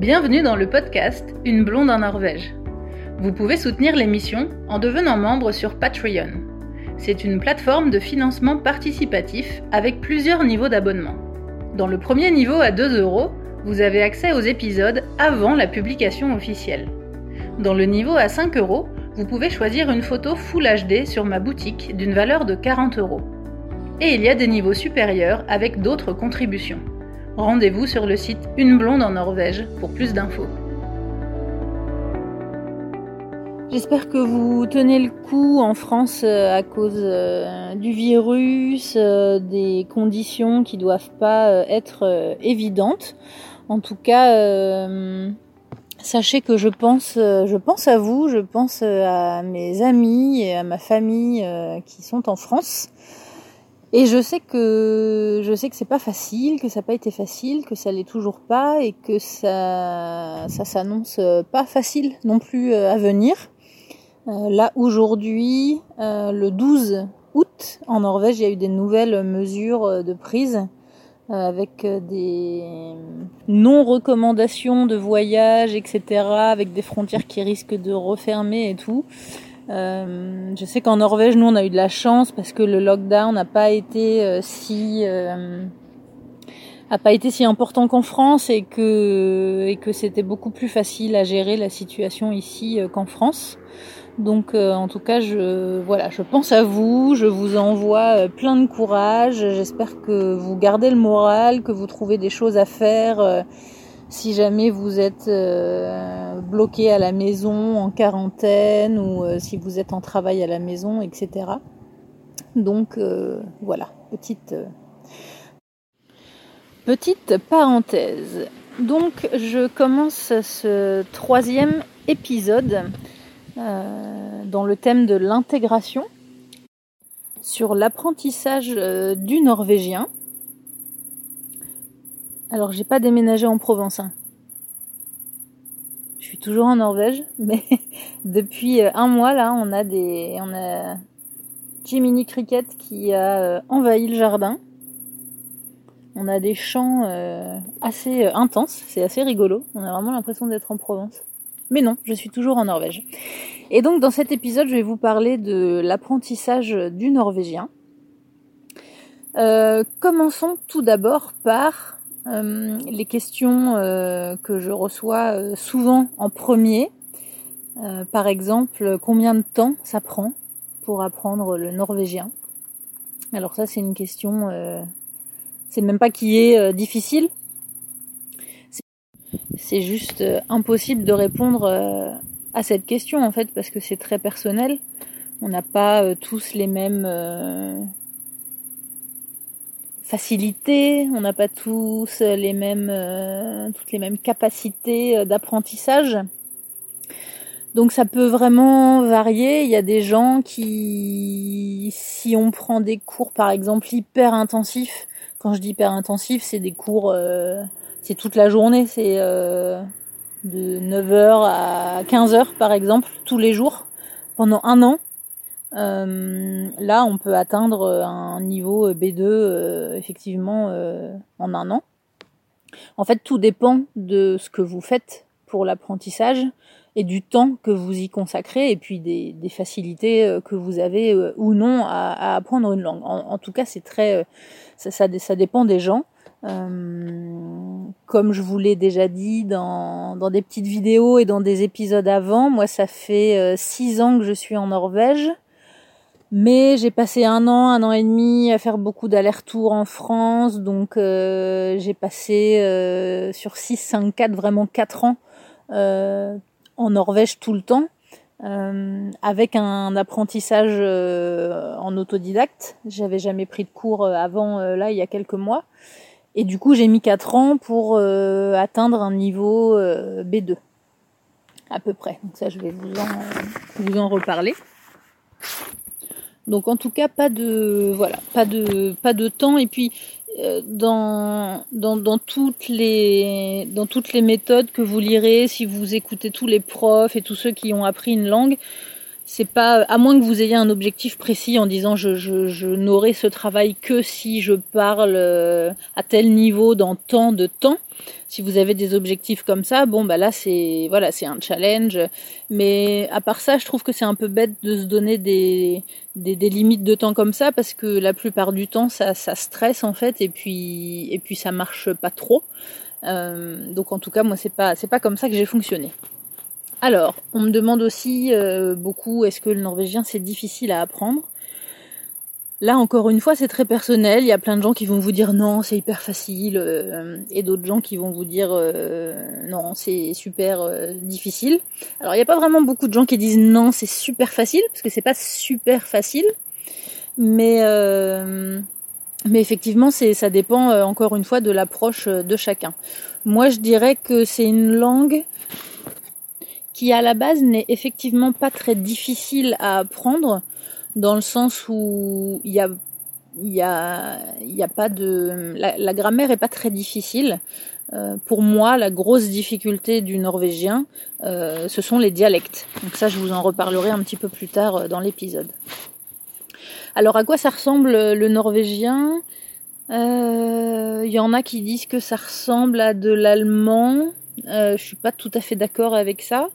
Bienvenue dans le podcast Une blonde en Norvège. Vous pouvez soutenir l'émission en devenant membre sur Patreon. C'est une plateforme de financement participatif avec plusieurs niveaux d'abonnement. Dans le premier niveau à 2 euros, vous avez accès aux épisodes avant la publication officielle. Dans le niveau à 5 euros, vous pouvez choisir une photo Full HD sur ma boutique d'une valeur de 40 euros. Et il y a des niveaux supérieurs avec d'autres contributions. Rendez-vous sur le site Une blonde en Norvège pour plus d'infos. J'espère que vous tenez le coup en France euh, à cause euh, du virus, euh, des conditions qui doivent pas être évidentes. En tout cas, sachez que je pense à vous, je pense à mes amis et à ma famille qui sont en France. Et je sais que je sais que c'est pas facile, que ça n'a pas été facile, que ça l'est toujours pas et que ça ça s'annonce pas facile non plus euh, à venir. Euh, là aujourd'hui, euh, le 12 août, en Norvège, il y a eu des nouvelles mesures de prise avec des non-recommandations de voyage, etc., avec des frontières qui risquent de refermer et tout. Euh, je sais qu'en Norvège, nous, on a eu de la chance parce que le lockdown n'a pas été euh, si euh, a pas été si important qu'en France et que et que c'était beaucoup plus facile à gérer la situation ici qu'en France. Donc en tout cas, je voilà, je pense à vous, je vous envoie plein de courage. J'espère que vous gardez le moral, que vous trouvez des choses à faire si jamais vous êtes euh, bloqué à la maison en quarantaine ou euh, si vous êtes en travail à la maison, etc. Donc euh, voilà, petite, petite parenthèse. Donc je commence ce troisième épisode dans le thème de l'intégration sur l'apprentissage du norvégien. Alors j'ai pas déménagé en Provence. Hein. Je suis toujours en Norvège, mais depuis euh, un mois là, on a des, on a Jiminy Cricket qui a euh, envahi le jardin. On a des champs euh, assez intenses, c'est assez rigolo. On a vraiment l'impression d'être en Provence. Mais non, je suis toujours en Norvège. Et donc dans cet épisode, je vais vous parler de l'apprentissage du norvégien. commençons tout d'abord par euh, les questions euh, que je reçois euh, souvent en premier, par exemple, combien de temps ça prend pour apprendre le norvégien? Alors ça, c'est une question, c'est même pas qui est difficile, c'est juste impossible de répondre à cette question en fait parce que c'est très personnel. On n'a pas tous les mêmes facilité, on n'a pas tous les mêmes, euh, toutes les mêmes capacités euh, d'apprentissage. Donc ça peut vraiment varier. Il y a des gens qui, si on prend des cours par exemple hyper intensifs, quand je dis hyper intensif, c'est des cours, euh, c'est toute la journée, c'est de 9h à 15h par exemple, tous les jours, pendant un an. Euh, là, on peut atteindre un niveau B2 euh, effectivement euh, en un an. En fait, tout dépend de ce que vous faites pour l'apprentissage et du temps que vous y consacrez et puis des, des facilités que vous avez ou non à, à, apprendre une langue. En, tout cas, c'est très, ça, ça, ça, dépend des gens. Euh, comme je vous l'ai déjà dit dans, dans des petites vidéos et dans des épisodes avant, moi ça fait six ans que je suis en Norvège. Mais j'ai passé un an, un an et demi à faire beaucoup d'allers-retours en France, donc euh, j'ai passé euh, sur 6, 5, 4, vraiment 4 ans euh, en Norvège tout le temps, avec un apprentissage en autodidacte. J'avais jamais pris de cours avant là il y a quelques mois. Et du coup j'ai mis 4 ans pour atteindre un niveau B2 à peu près. Donc ça je vais vous en, vous en reparler. Donc en tout cas pas de voilà, pas de pas de temps. Et puis euh, dans, dans, dans, toutes les, dans toutes les méthodes que vous lirez, si vous écoutez tous les profs et tous ceux qui ont appris une langue, c'est pas à moins que vous ayez un objectif précis en disant je, je, je n'aurai ce travail que si je parle euh, à tel niveau dans tant de temps. Si vous avez des objectifs comme ça, bon bah là c'est voilà c'est un challenge. Mais à part ça, je trouve que c'est un peu bête de se donner des, des, des limites de temps comme ça parce que la plupart du temps ça, ça stresse en fait et puis et puis ça marche pas trop. Euh, donc en tout cas moi c'est pas c'est pas comme ça que j'ai fonctionné. Alors, on me demande aussi euh, beaucoup est-ce que le norvégien c'est difficile à apprendre? Là encore une fois, c'est très personnel. Il y a plein de gens qui vont vous dire non, c'est hyper facile, euh, et d'autres gens qui vont vous dire euh, non, c'est super difficile. Alors il n'y a pas vraiment beaucoup de gens qui disent non, c'est super facile parce que c'est pas super facile, mais effectivement, c'est ça dépend encore une fois de l'approche de chacun. Moi, je dirais que c'est une langue qui à la base n'est effectivement pas très difficile à apprendre dans le sens où il y a y a pas de la, grammaire est pas très difficile. Euh, pour moi la grosse difficulté du norvégien euh, ce sont les dialectes. Donc ça je vous en reparlerai un petit peu plus tard euh, dans l'épisode. Alors à quoi ça ressemble le norvégien? Il y en a qui disent que ça ressemble à de l'allemand euh, je suis pas tout à fait d'accord avec ça.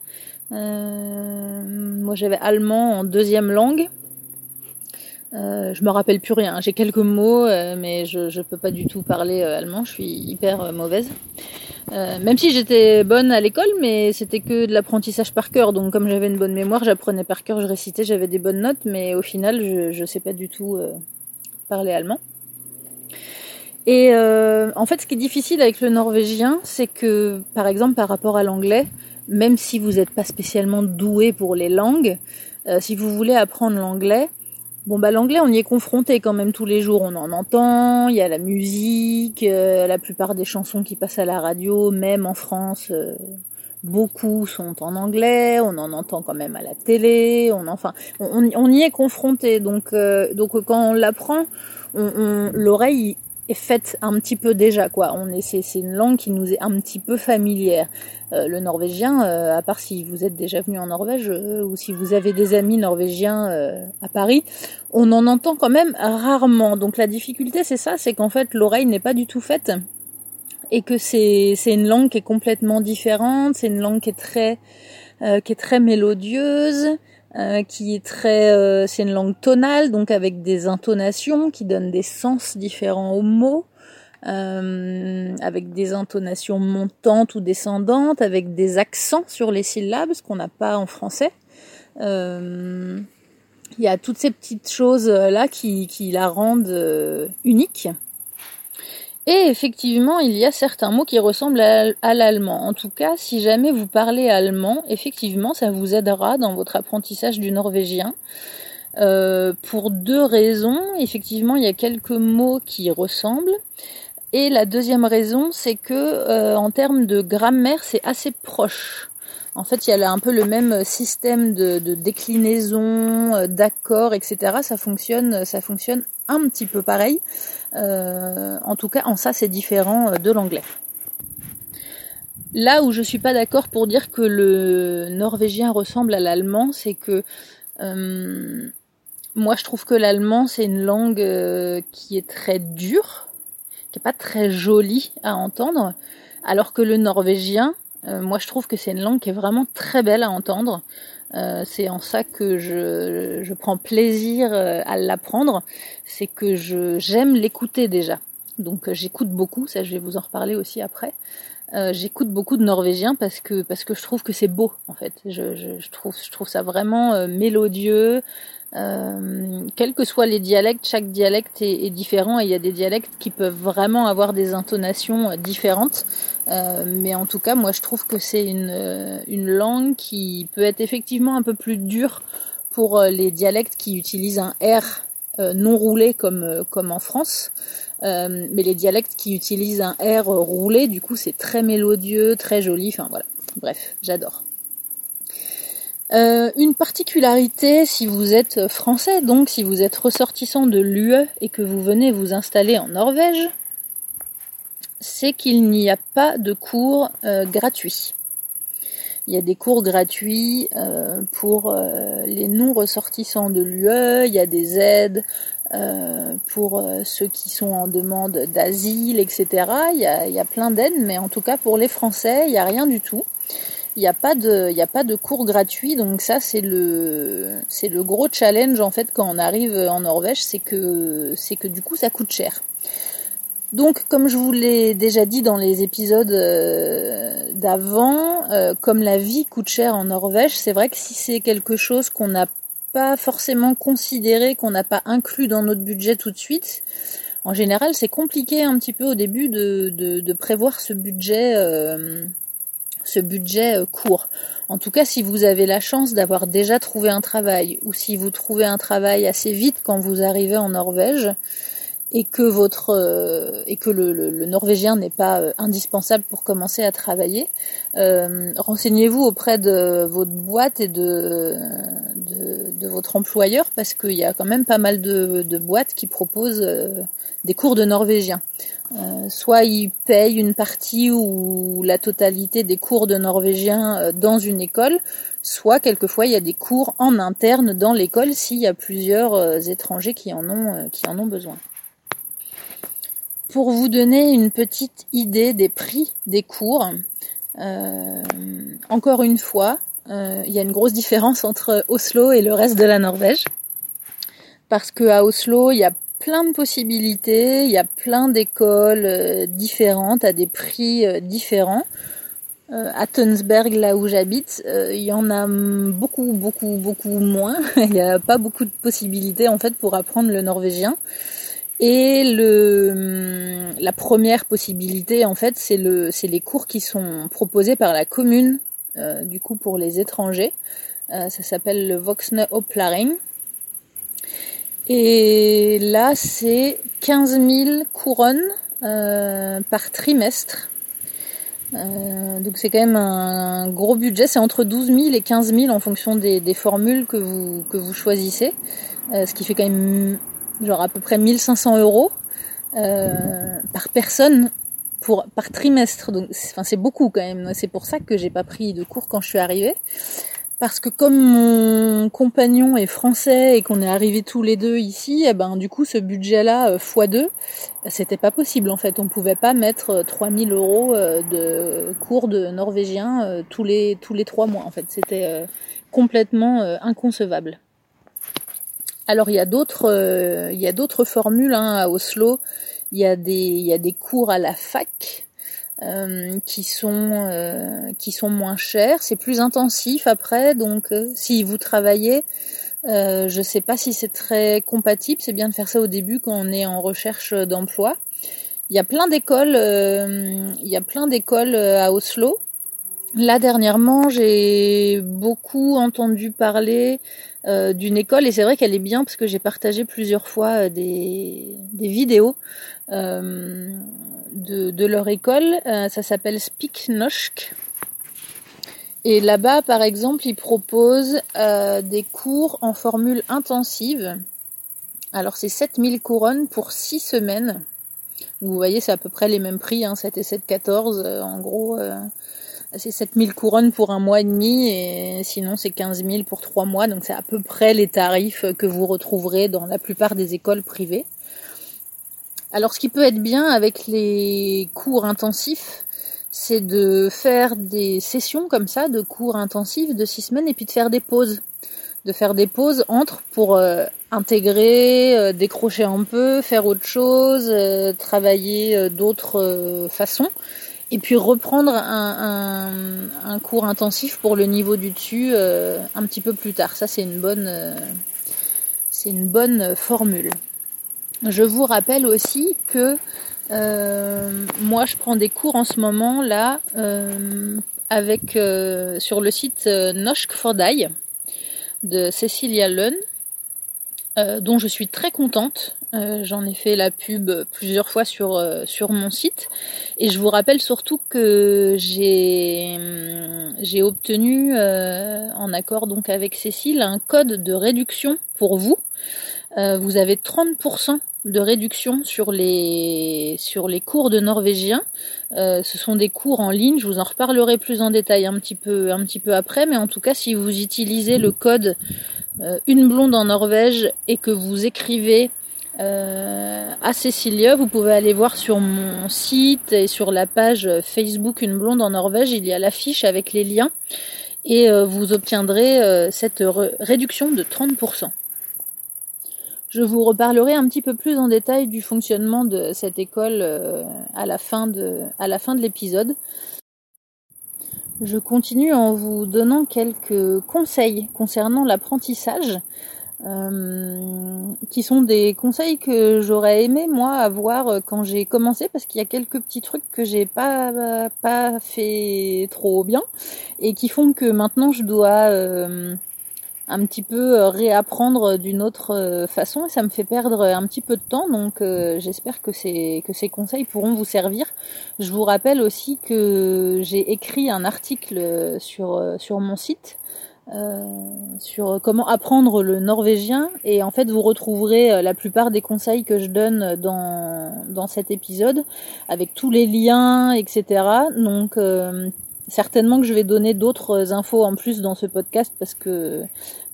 Euh, moi, j'avais allemand en deuxième langue. Euh, je me rappelle plus rien. J'ai quelques mots, euh, mais je je peux pas du tout parler euh, allemand. Je suis hyper mauvaise. même si j'étais bonne à l'école, mais c'était que de l'apprentissage par cœur. Donc, comme j'avais une bonne mémoire, j'apprenais par cœur, je récitais, j'avais des bonnes notes, mais au final, je je sais pas du tout parler allemand. Et euh, en fait, ce qui est difficile avec le norvégien, c'est que, par exemple, par rapport à l'anglais, même si vous n'êtes pas spécialement doué pour les langues, euh, si vous voulez apprendre l'anglais, bon bah l'anglais on y est confronté quand même tous les jours, on en entend, il y a la musique, euh, la plupart des chansons qui passent à la radio, même en France, beaucoup sont en anglais, on en entend quand même à la télé, on enfin on, on y est confronté, donc donc quand on l'apprend, on, on l'oreille est faite un petit peu déjà quoi. On est c'est une langue qui nous est un petit peu familière. Euh, le norvégien, euh, à part si vous êtes déjà venu en Norvège euh, ou si vous avez des amis norvégiens à Paris, on en entend quand même rarement. Donc la difficulté c'est ça, c'est qu'en fait l'oreille n'est pas du tout faite et que c'est c'est une langue qui est complètement différente. C'est une langue qui est très qui est très mélodieuse. Euh, qui est très, euh, c'est une langue tonale, donc avec des intonations qui donnent des sens différents aux mots, euh, avec des intonations montantes ou descendantes, avec des accents sur les syllabes, ce qu'on n'a pas en français. Il y a toutes ces petites choses là qui, qui la rendent unique. Et effectivement, il y a certains mots qui ressemblent à, l'allemand. En tout cas, si jamais vous parlez allemand, effectivement, ça vous aidera dans votre apprentissage du norvégien. Euh, pour deux raisons. Effectivement, il y a quelques mots qui ressemblent. Et la deuxième raison, c'est que euh, en termes de grammaire, c'est assez proche. En fait, il y a un peu le même système de, déclinaison, euh, d'accords, etc. Ça fonctionne, ça fonctionne un petit peu pareil. Euh, en tout cas, en ça, c'est différent euh, de l'anglais. Là où je suis pas d'accord pour dire que le norvégien ressemble à l'allemand, c'est que euh, moi je trouve que l'allemand c'est une langue qui est très dure, qui est pas très jolie à entendre, alors que le norvégien, moi je trouve que c'est une langue qui est vraiment très belle à entendre. Euh, c'est en ça que je, je prends plaisir euh, à l'apprendre, c'est que je j'aime l'écouter déjà. Donc euh, j'écoute beaucoup, ça je vais vous en reparler aussi après. Euh, j'écoute beaucoup de norvégiens parce que parce que je trouve que c'est beau en fait. Je, je, je, trouve je trouve ça vraiment mélodieux. Euh, quels que soient les dialectes, chaque dialecte est, est, différent et il y a des dialectes qui peuvent vraiment avoir des intonations différentes. Euh, mais en tout cas, moi, je trouve que c'est une, euh, une langue qui peut être effectivement un peu plus dure pour euh, les dialectes qui utilisent un R non roulé comme, comme en France. mais les dialectes qui utilisent un R roulé, du coup, c'est très mélodieux, très joli. Enfin voilà. Bref, j'adore. Euh, une particularité, si vous êtes français, donc si vous êtes ressortissant de l'UE et que vous venez vous installer en Norvège, c'est qu'il n'y a pas de cours euh, gratuits. Il y a des cours gratuits euh, pour euh, les non-ressortissants de l'UE, il y a des aides pour ceux qui sont en demande d'asile, etc. Il y, a, il y a plein d'aides, mais en tout cas pour les Français, il n'y a rien du tout. Il n'y a pas de, il a cours gratuits, donc ça c'est le, gros challenge en fait quand on arrive en Norvège, c'est que, du coup ça coûte cher. Donc, comme je vous l'ai déjà dit dans les épisodes euh, d'avant, euh, comme la vie coûte cher en Norvège, c'est vrai que si c'est quelque chose qu'on n'a pas forcément considéré, qu'on n'a pas inclus dans notre budget tout de suite, en général, c'est compliqué un petit peu au début de, de, prévoir ce budget, euh, ce budget court. En tout cas, si vous avez la chance d'avoir déjà trouvé un travail, ou si vous trouvez un travail assez vite quand vous arrivez en Norvège, et que votre euh, et que le, norvégien n'est pas euh, indispensable pour commencer à travailler, euh, renseignez-vous auprès de votre boîte et de, de, de votre employeur parce qu'il y a quand même pas mal de, de boîtes qui proposent des cours de norvégien. Soit ils payent une partie ou la totalité des cours de norvégien dans une école, soit quelquefois il y a des cours en interne dans l'école s'il y a plusieurs étrangers qui en ont qui en ont besoin. Pour vous donner une petite idée des prix des cours, euh, encore une fois, euh, il y a une grosse différence entre Oslo et le reste de la Norvège. Parce que à Oslo, il y a plein de possibilités, il y a plein d'écoles euh, différentes à des prix différents. à Tønsberg, là où j'habite, il y en a beaucoup, beaucoup, beaucoup moins. il n'y a pas beaucoup de possibilités en fait pour apprendre le norvégien. Et le, la première possibilité, en fait, c'est le, c'est les cours qui sont proposés par la commune, euh, du coup pour les étrangers. Euh, ça s'appelle le Voxne Oplaring. Et là, c'est 15 000 couronnes euh, par trimestre. donc c'est quand même un gros budget, c'est entre 12 000 et 15 000 en fonction des, formules que vous, que vous choisissez, ce qui fait quand même genre à peu près 1500 euros euh, par personne pour par trimestre. Donc, enfin, c'est beaucoup quand même. C'est pour ça que j'ai pas pris de cours quand je suis arrivée. Parce que comme mon compagnon est français et qu'on est arrivés tous les deux ici, eh ben du coup ce budget-là euh, fois deux, c'était pas possible en fait. On pouvait pas mettre 3000 euh, euros de cours de norvégien tous les tous les trois mois en fait. C'était complètement inconcevable. Alors il y a d'autres, euh, il y a d'autres formules hein, à Oslo. Il y a des, il y a des cours à la fac euh, qui sont euh, qui sont moins chers. C'est plus intensif après. Donc si vous travaillez, je sais pas si c'est très compatible. C'est bien de faire ça au début quand on est en recherche d'emploi. Il y a plein d'écoles, il y a plein d'écoles à Oslo. Là dernièrement, j'ai beaucoup entendu parler euh, d'une école et c'est vrai qu'elle est bien parce que j'ai partagé plusieurs fois euh, des, des vidéos euh, de, de, leur école. ça s'appelle Speak Noshk. Et là-bas, par exemple, ils proposent des cours en formule intensive. Alors c'est 7000 couronnes pour 6 semaines. Vous voyez, c'est à peu près les mêmes prix, hein, 7 et 7, 14 en gros c'est 7000 couronnes pour un mois et demi et sinon c'est 15 000 pour trois mois. Donc c'est à peu près les tarifs que vous retrouverez dans la plupart des écoles privées. Alors ce qui peut être bien avec les cours intensifs, c'est de faire des sessions comme ça, de cours intensifs de six semaines et puis de faire des pauses. De faire des pauses entre pour euh, intégrer, euh, décrocher un peu, faire autre chose, euh, travailler d'autres façons et puis reprendre un, un, un, cours intensif pour le niveau du dessus un petit peu plus tard. Ça, c'est une bonne, c'est une bonne formule. Je vous rappelle aussi que euh, moi, je prends des cours en ce moment là avec sur le site Noshk de Cecilia Lund, dont je suis très contente euh, j'en ai fait la pub plusieurs fois sur euh, sur mon site et je vous rappelle surtout que j'ai hum, obtenu euh, en accord donc avec Cécile un code de réduction pour vous. Vous avez 30% de réduction sur les sur les cours de norvégien. Euh, ce sont des cours en ligne. Je vous en reparlerai plus en détail un petit peu un petit peu après, mais en tout cas, si vous utilisez le code euh, une blonde en Norvège et que vous écrivez euh, à Cécilia, vous pouvez aller voir sur mon site et sur la page Facebook Une blonde en Norvège, il y a l'affiche avec les liens et vous obtiendrez cette réduction de 30%. Je vous reparlerai un petit peu plus en détail du fonctionnement de cette école euh, à la fin de, à la fin de l'épisode. Je continue en vous donnant quelques conseils concernant l'apprentissage, euh, qui sont des conseils que j'aurais aimé moi avoir quand j'ai commencé, parce qu'il y a quelques petits trucs que j'ai pas pas fait trop bien et qui font que maintenant je dois euh, un petit peu euh, réapprendre d'une autre euh, façon et ça me fait perdre un petit peu de temps donc euh, j'espère que ces que ces conseils pourront vous servir. Je vous rappelle aussi que j'ai écrit un article sur sur mon site sur comment apprendre le norvégien et en fait vous retrouverez la plupart des conseils que je donne dans dans cet épisode avec tous les liens etc. Donc certainement que je vais donner d'autres infos en plus dans ce podcast parce que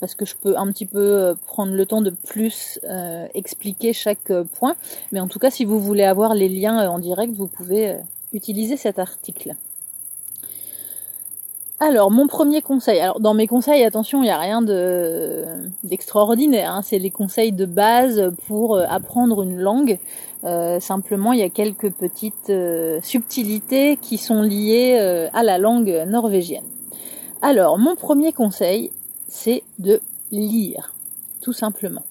parce que je peux un petit peu euh, prendre le temps de plus euh, expliquer chaque euh, point. Mais en tout cas, si vous voulez avoir les liens en direct, vous pouvez utiliser cet article. Alors, mon premier conseil. Alors, dans mes conseils, attention, il n'y a rien de d'extraordinaire. Hein. C'est les conseils de base pour apprendre une langue. simplement, il y a quelques petites subtilités qui sont liées à la langue norvégienne. Alors, mon premier conseil, c'est de lire, tout simplement.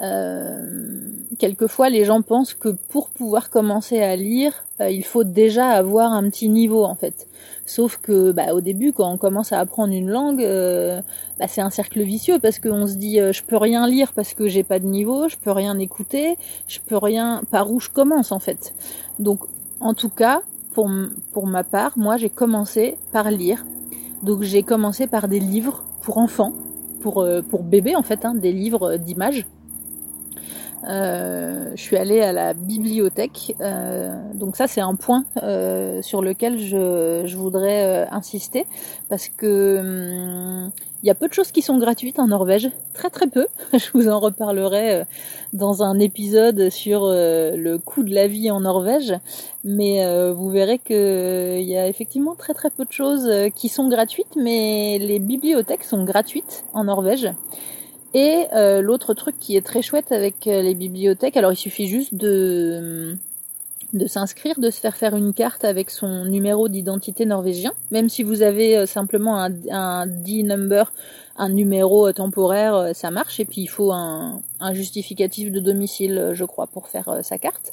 Euh, quelquefois, les gens pensent que pour pouvoir commencer à lire, euh, il faut déjà avoir un petit niveau en fait. Sauf que, bah, au début, quand on commence à apprendre une langue, euh, bah, c'est un cercle vicieux parce qu'on se dit, je peux rien lire parce que j'ai pas de niveau, je peux rien écouter, je peux rien, par où je commence en fait. Donc, en tout cas, pour pour ma part, moi, j'ai commencé par lire. Donc, j'ai commencé par des livres pour enfants, pour, euh, pour bébés en fait, hein, des livres d'images. Euh, je suis allée à la bibliothèque, euh, donc ça c'est un point sur lequel je, je voudrais insister parce que hum, il y a peu de choses qui sont gratuites en Norvège, très très peu. Je vous en reparlerai euh, dans un épisode sur euh, le coût de la vie en Norvège, mais euh, vous verrez que il y a effectivement très très peu de choses qui sont gratuites, mais les bibliothèques sont gratuites en Norvège. Et l'autre truc qui est très chouette avec les bibliothèques, alors il suffit juste de de s'inscrire, de se faire faire une carte avec son numéro d'identité norvégien, même si vous avez euh, simplement un, un D-number, un numéro euh, temporaire, euh, ça marche, et puis il faut un, justificatif de domicile, je crois, pour faire sa carte.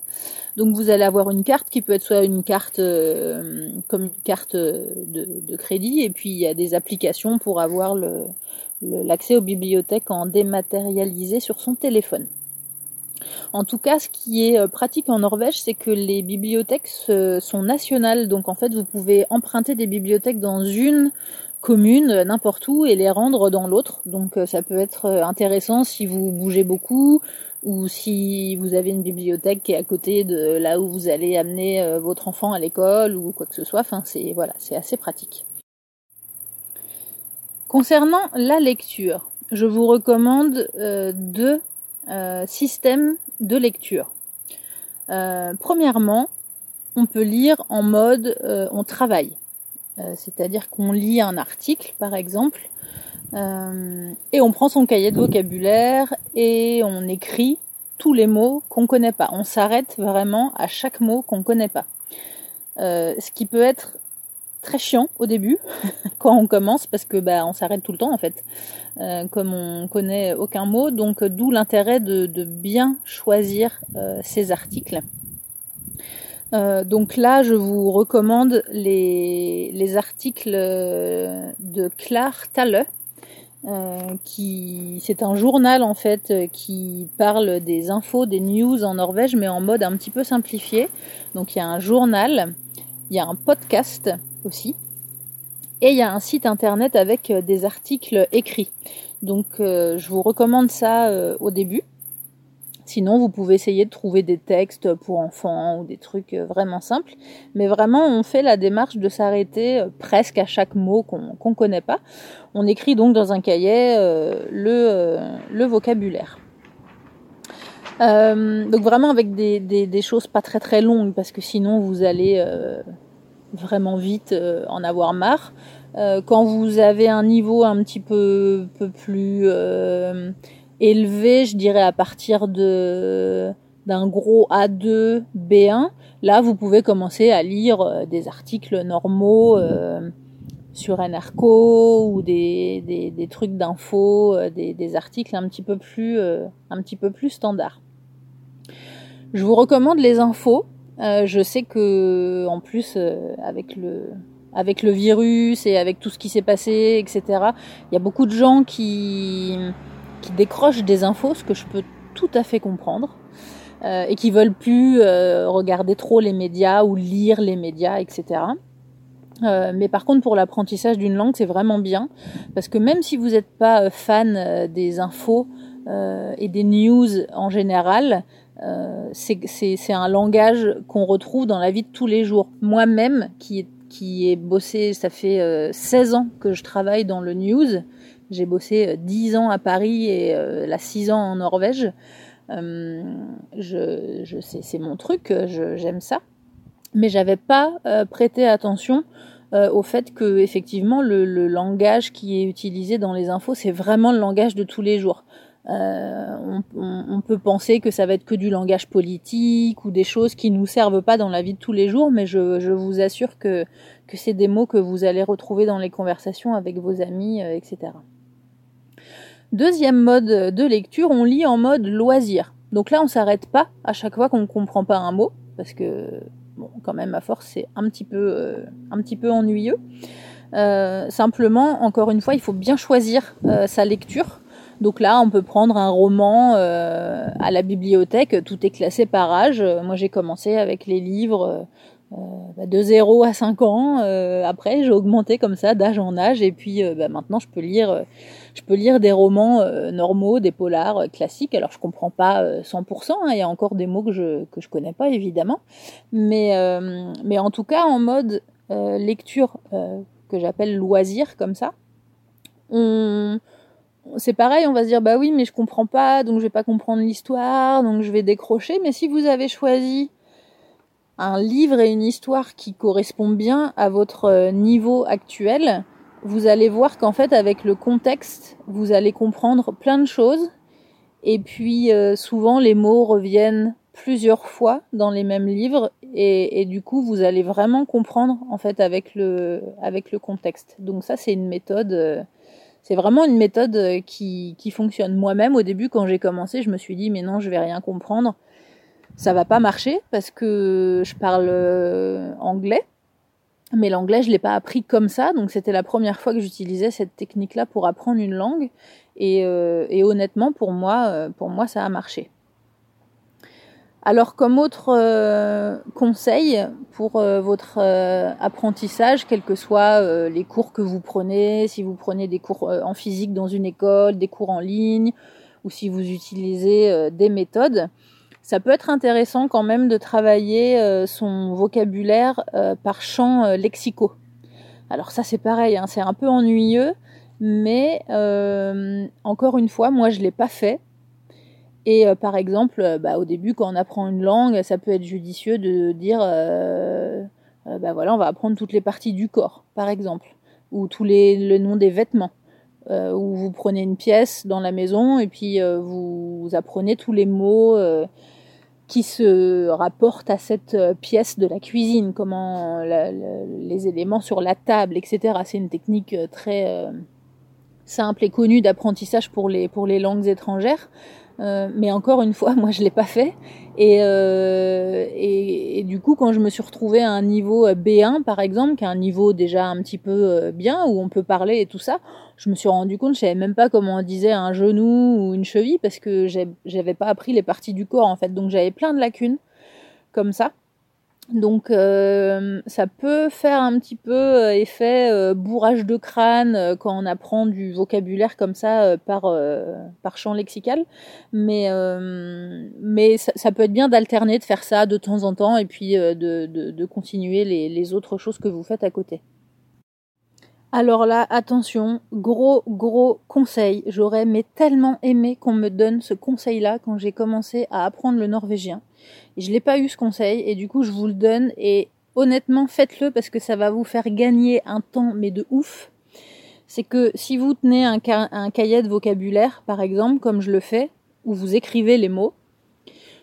Donc vous allez avoir une carte qui peut être soit une carte comme une carte de, crédit, et puis il y a des applications pour avoir l'accès aux bibliothèques en dématérialisé sur son téléphone. En tout cas, ce qui est euh, pratique en Norvège, c'est que les bibliothèques sont nationales. Donc en fait, vous pouvez emprunter des bibliothèques dans une commune euh, n'importe où et les rendre dans l'autre. Donc euh, ça peut être intéressant si vous bougez beaucoup ou si vous avez une bibliothèque qui est à côté de là où vous allez amener votre enfant à l'école ou quoi que ce soit. Enfin, c'est c'est assez pratique. Concernant la lecture, je vous recommande deux euh, système de lecture. Euh, premièrement, on peut lire en mode euh, on travaille. C'est-à-dire qu'on lit un article, par exemple, et on prend son cahier de vocabulaire et on écrit tous les mots qu'on connaît pas. On s'arrête vraiment à chaque mot qu'on connaît pas. ce qui peut être très chiant au début quand on commence parce que bah on s'arrête tout le temps en fait euh, comme on connaît aucun mot donc d'où l'intérêt de, bien choisir euh, ces articles euh, donc là je vous recommande les, les articles de Claire Thalle qui c'est un journal en fait qui parle des infos, des news en Norvège, mais en mode un petit peu simplifié. Donc il y a un journal, il y a un podcast aussi. Et il y a un site internet avec euh, des articles écrits. Donc euh, je vous recommande ça euh, au début. Sinon, vous pouvez essayer de trouver des textes pour enfants ou des trucs vraiment simples. Mais vraiment, on fait la démarche de s'arrêter presque à chaque mot qu'on ne connaît pas. On écrit donc dans un cahier le, le, vocabulaire. donc vraiment avec des, des, choses pas très très longues parce que sinon vous allez vraiment vite en avoir marre. quand vous avez un niveau un petit peu, peu plus élevé, je dirais à partir de d'un gros A2, B1, là vous pouvez commencer à lire euh, des articles normaux euh, sur NRCO ou des, des, des trucs d'infos, euh, des, des, articles un petit peu plus un petit peu plus standards. Je vous recommande les infos. Je sais que en plus avec le avec le virus et avec tout ce qui s'est passé, etc. Il y a beaucoup de gens qui qui décrochent des infos, ce que je peux tout à fait comprendre, euh, et qui veulent plus euh, regarder trop les médias ou lire les médias, etc. Euh, mais par contre, pour l'apprentissage d'une langue, c'est vraiment bien, parce que même si vous n'êtes pas fan des infos et des news en général, c'est un langage qu'on retrouve dans la vie de tous les jours. Moi-même, qui, qui ai bossé, ça fait 16 ans que je travaille dans le news, j'ai bossé 10 euh, ans à Paris et euh, là 6 ans en Norvège. Euh, je, c'est mon truc, j'aime ça. Mais j'avais pas prêté attention au fait que effectivement le, langage qui est utilisé dans les infos, c'est vraiment le langage de tous les jours. Euh, on, peut penser que ça va être que du langage politique ou des choses qui nous servent pas dans la vie de tous les jours, mais je, vous assure que, c'est des mots que vous allez retrouver dans les conversations avec vos amis, etc. Deuxième mode de lecture, on lit en mode loisir. Donc là, on s'arrête pas à chaque fois qu'on ne comprend pas un mot, parce que, bon, quand même, à force, c'est un petit peu, euh, ennuyeux. Euh, simplement, encore une fois, il faut bien choisir euh, sa lecture. Donc là, on peut prendre un roman à la bibliothèque, tout est classé par âge. Moi, j'ai commencé avec les livres bah, de 0 à 5 ans. après, j'ai augmenté comme ça d'âge en âge, et puis bah, maintenant, je peux lire je peux lire des romans euh, normaux, des polars euh, classiques. Alors je comprends pas 100%, euh, hein, il y a encore des mots que je que je connais pas évidemment, mais mais en tout cas en mode lecture que j'appelle loisir comme ça, on c'est pareil, on va se dire bah oui, mais je comprends pas, donc je vais pas comprendre l'histoire, donc je vais décrocher. Mais si vous avez choisi un livre et une histoire qui correspond bien à votre niveau actuel, vous allez voir qu'en fait, avec le contexte, vous allez comprendre plein de choses. Et puis, euh, souvent, les mots reviennent plusieurs fois dans les mêmes livres. Et, du coup, vous allez vraiment comprendre, en fait, avec le, avec le contexte. Donc ça, c'est une méthode... Euh, c'est vraiment une méthode euh, qui, qui fonctionne. Moi-même, au début, quand j'ai commencé, je me suis dit, mais non, je vais rien comprendre. Ça va pas marcher parce que je parle anglais mais l'anglais, je l'ai pas appris comme ça, donc c'était la première fois que j'utilisais cette technique-là pour apprendre une langue. Et, euh, et honnêtement, pour moi, euh, pour moi, ça a marché. Alors, comme autre euh, conseil pour votre apprentissage, quels que soient les cours que vous prenez, si vous prenez des cours en physique dans une école, des cours en ligne, ou si vous utilisez des méthodes, ça peut être intéressant quand même de travailler euh, son vocabulaire euh, par champ euh, lexicaux. Alors ça c'est pareil, hein, c'est un peu ennuyeux, mais encore une fois, moi je l'ai pas fait. Et par exemple, bah, au début quand on apprend une langue, ça peut être judicieux de dire, bah voilà, on va apprendre toutes les parties du corps, par exemple, ou tous les le nom des vêtements. où vous prenez une pièce dans la maison et puis vous, apprenez tous les mots qui se rapporte à cette euh, pièce de la cuisine, comment les éléments sur la table, etc. C'est une technique euh, très euh, simple et connue d'apprentissage pour les, pour les langues étrangères. Euh, mais encore une fois, moi je l'ai pas fait. Et, euh, et, et, du coup, quand je me suis retrouvée à un niveau B1 par exemple, qui est un niveau déjà un petit peu euh, bien où on peut parler et tout ça, je me suis rendu compte, je savais même pas comment on disait un genou ou une cheville parce que j'avais pas appris les parties du corps en fait, donc j'avais plein de lacunes comme ça. Donc euh, ça peut faire un petit peu euh, effet euh, bourrage de crâne quand on apprend du vocabulaire comme ça par, par champ lexical, mais, mais ça, peut être bien d'alterner, de faire ça de temps en temps et puis de, de, continuer les, les autres choses que vous faites à côté. Alors là, attention, gros gros conseil. J'aurais mais tellement aimé qu'on me donne ce conseil-là quand j'ai commencé à apprendre le norvégien. Je l'ai pas eu ce conseil et du coup je vous le donne et honnêtement faites-le parce que ça va vous faire gagner un temps mais de ouf. C'est que si vous tenez un, un cahier de vocabulaire par exemple comme je le fais où vous écrivez les mots,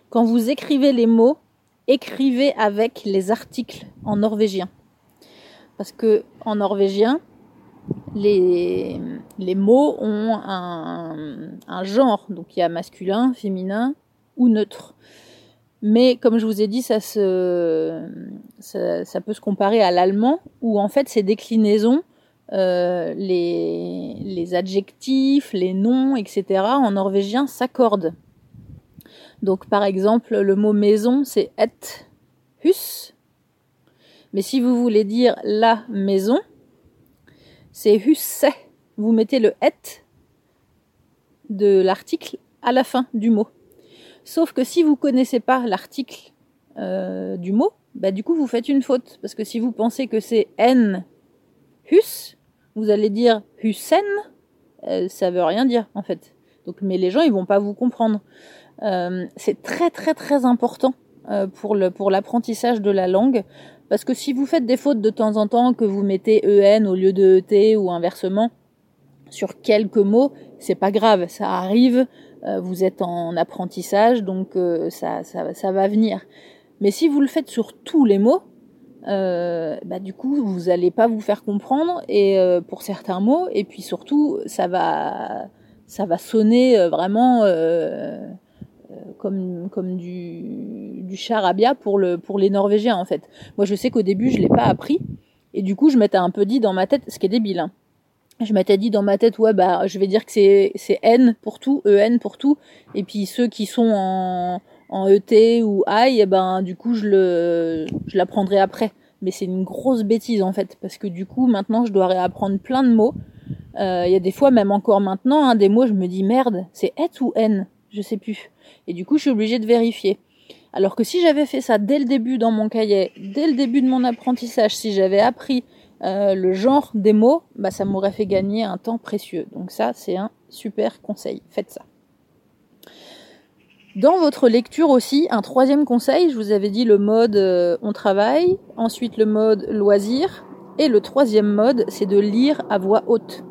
quand vous écrivez les mots, écrivez avec les articles en norvégien. Parce que en norvégien, les, mots ont un, genre, donc il y a masculin, féminin ou neutre. Mais comme je vous ai dit, ça, peut se comparer à l'allemand, où en fait ces déclinaisons, euh, les, les adjectifs, les noms, etc., en norvégien s'accordent. Donc par exemple, le mot maison, c'est et hus. Mais si vous voulez dire la maison, c'est husse. Vous mettez le et de l'article à la fin du mot. Sauf que si vous connaissez pas l'article euh, du mot, bah du coup vous faites une faute parce que si vous pensez que c'est n hus, vous allez dire husen, euh, ça veut rien dire en fait. Donc mais les gens ils vont pas vous comprendre. Euh, c'est très très très important pour l'apprentissage de la langue parce que si vous faites des fautes de temps en temps que vous mettez en au lieu de et ou inversement sur quelques mots, c'est pas grave, ça arrive. Euh, vous êtes en apprentissage, donc euh, ça, ça, va venir. Mais si vous le faites sur tous les mots, euh, bah, du coup, vous n'allez pas vous faire comprendre et pour certains mots, et puis surtout, ça va, ça va sonner vraiment comme, comme du, du charabia pour, le, pour les Norvégiens en fait. Moi, je sais qu'au début, je l'ai pas appris, et du coup, je m'étais un peu dit dans ma tête, ce qui est débile. Hein, je m'étais dit dans ma tête, ouais, bah, je vais dire que c'est, N pour tout, EN pour tout. Et puis ceux qui sont en, en ET ou I, eh ben, du coup, je le, je l'apprendrai après. Mais c'est une grosse bêtise, en fait. Parce que du coup, maintenant, je dois réapprendre plein de mots. Euh, il y a des fois, même encore maintenant, hein, des mots, je me dis, merde, c'est et ou N? Je sais plus. Et du coup, je suis obligée de vérifier. Alors que si j'avais fait ça dès le début dans mon cahier, dès le début de mon apprentissage, si j'avais appris euh, le genre des mots, bah, ça m'aurait fait gagner un temps précieux. Donc ça, c'est un super conseil. Faites ça. Dans votre lecture aussi, un troisième conseil, je vous avais dit le mode euh, on travaille, ensuite le mode loisir, et le troisième mode, c'est de lire à voix haute.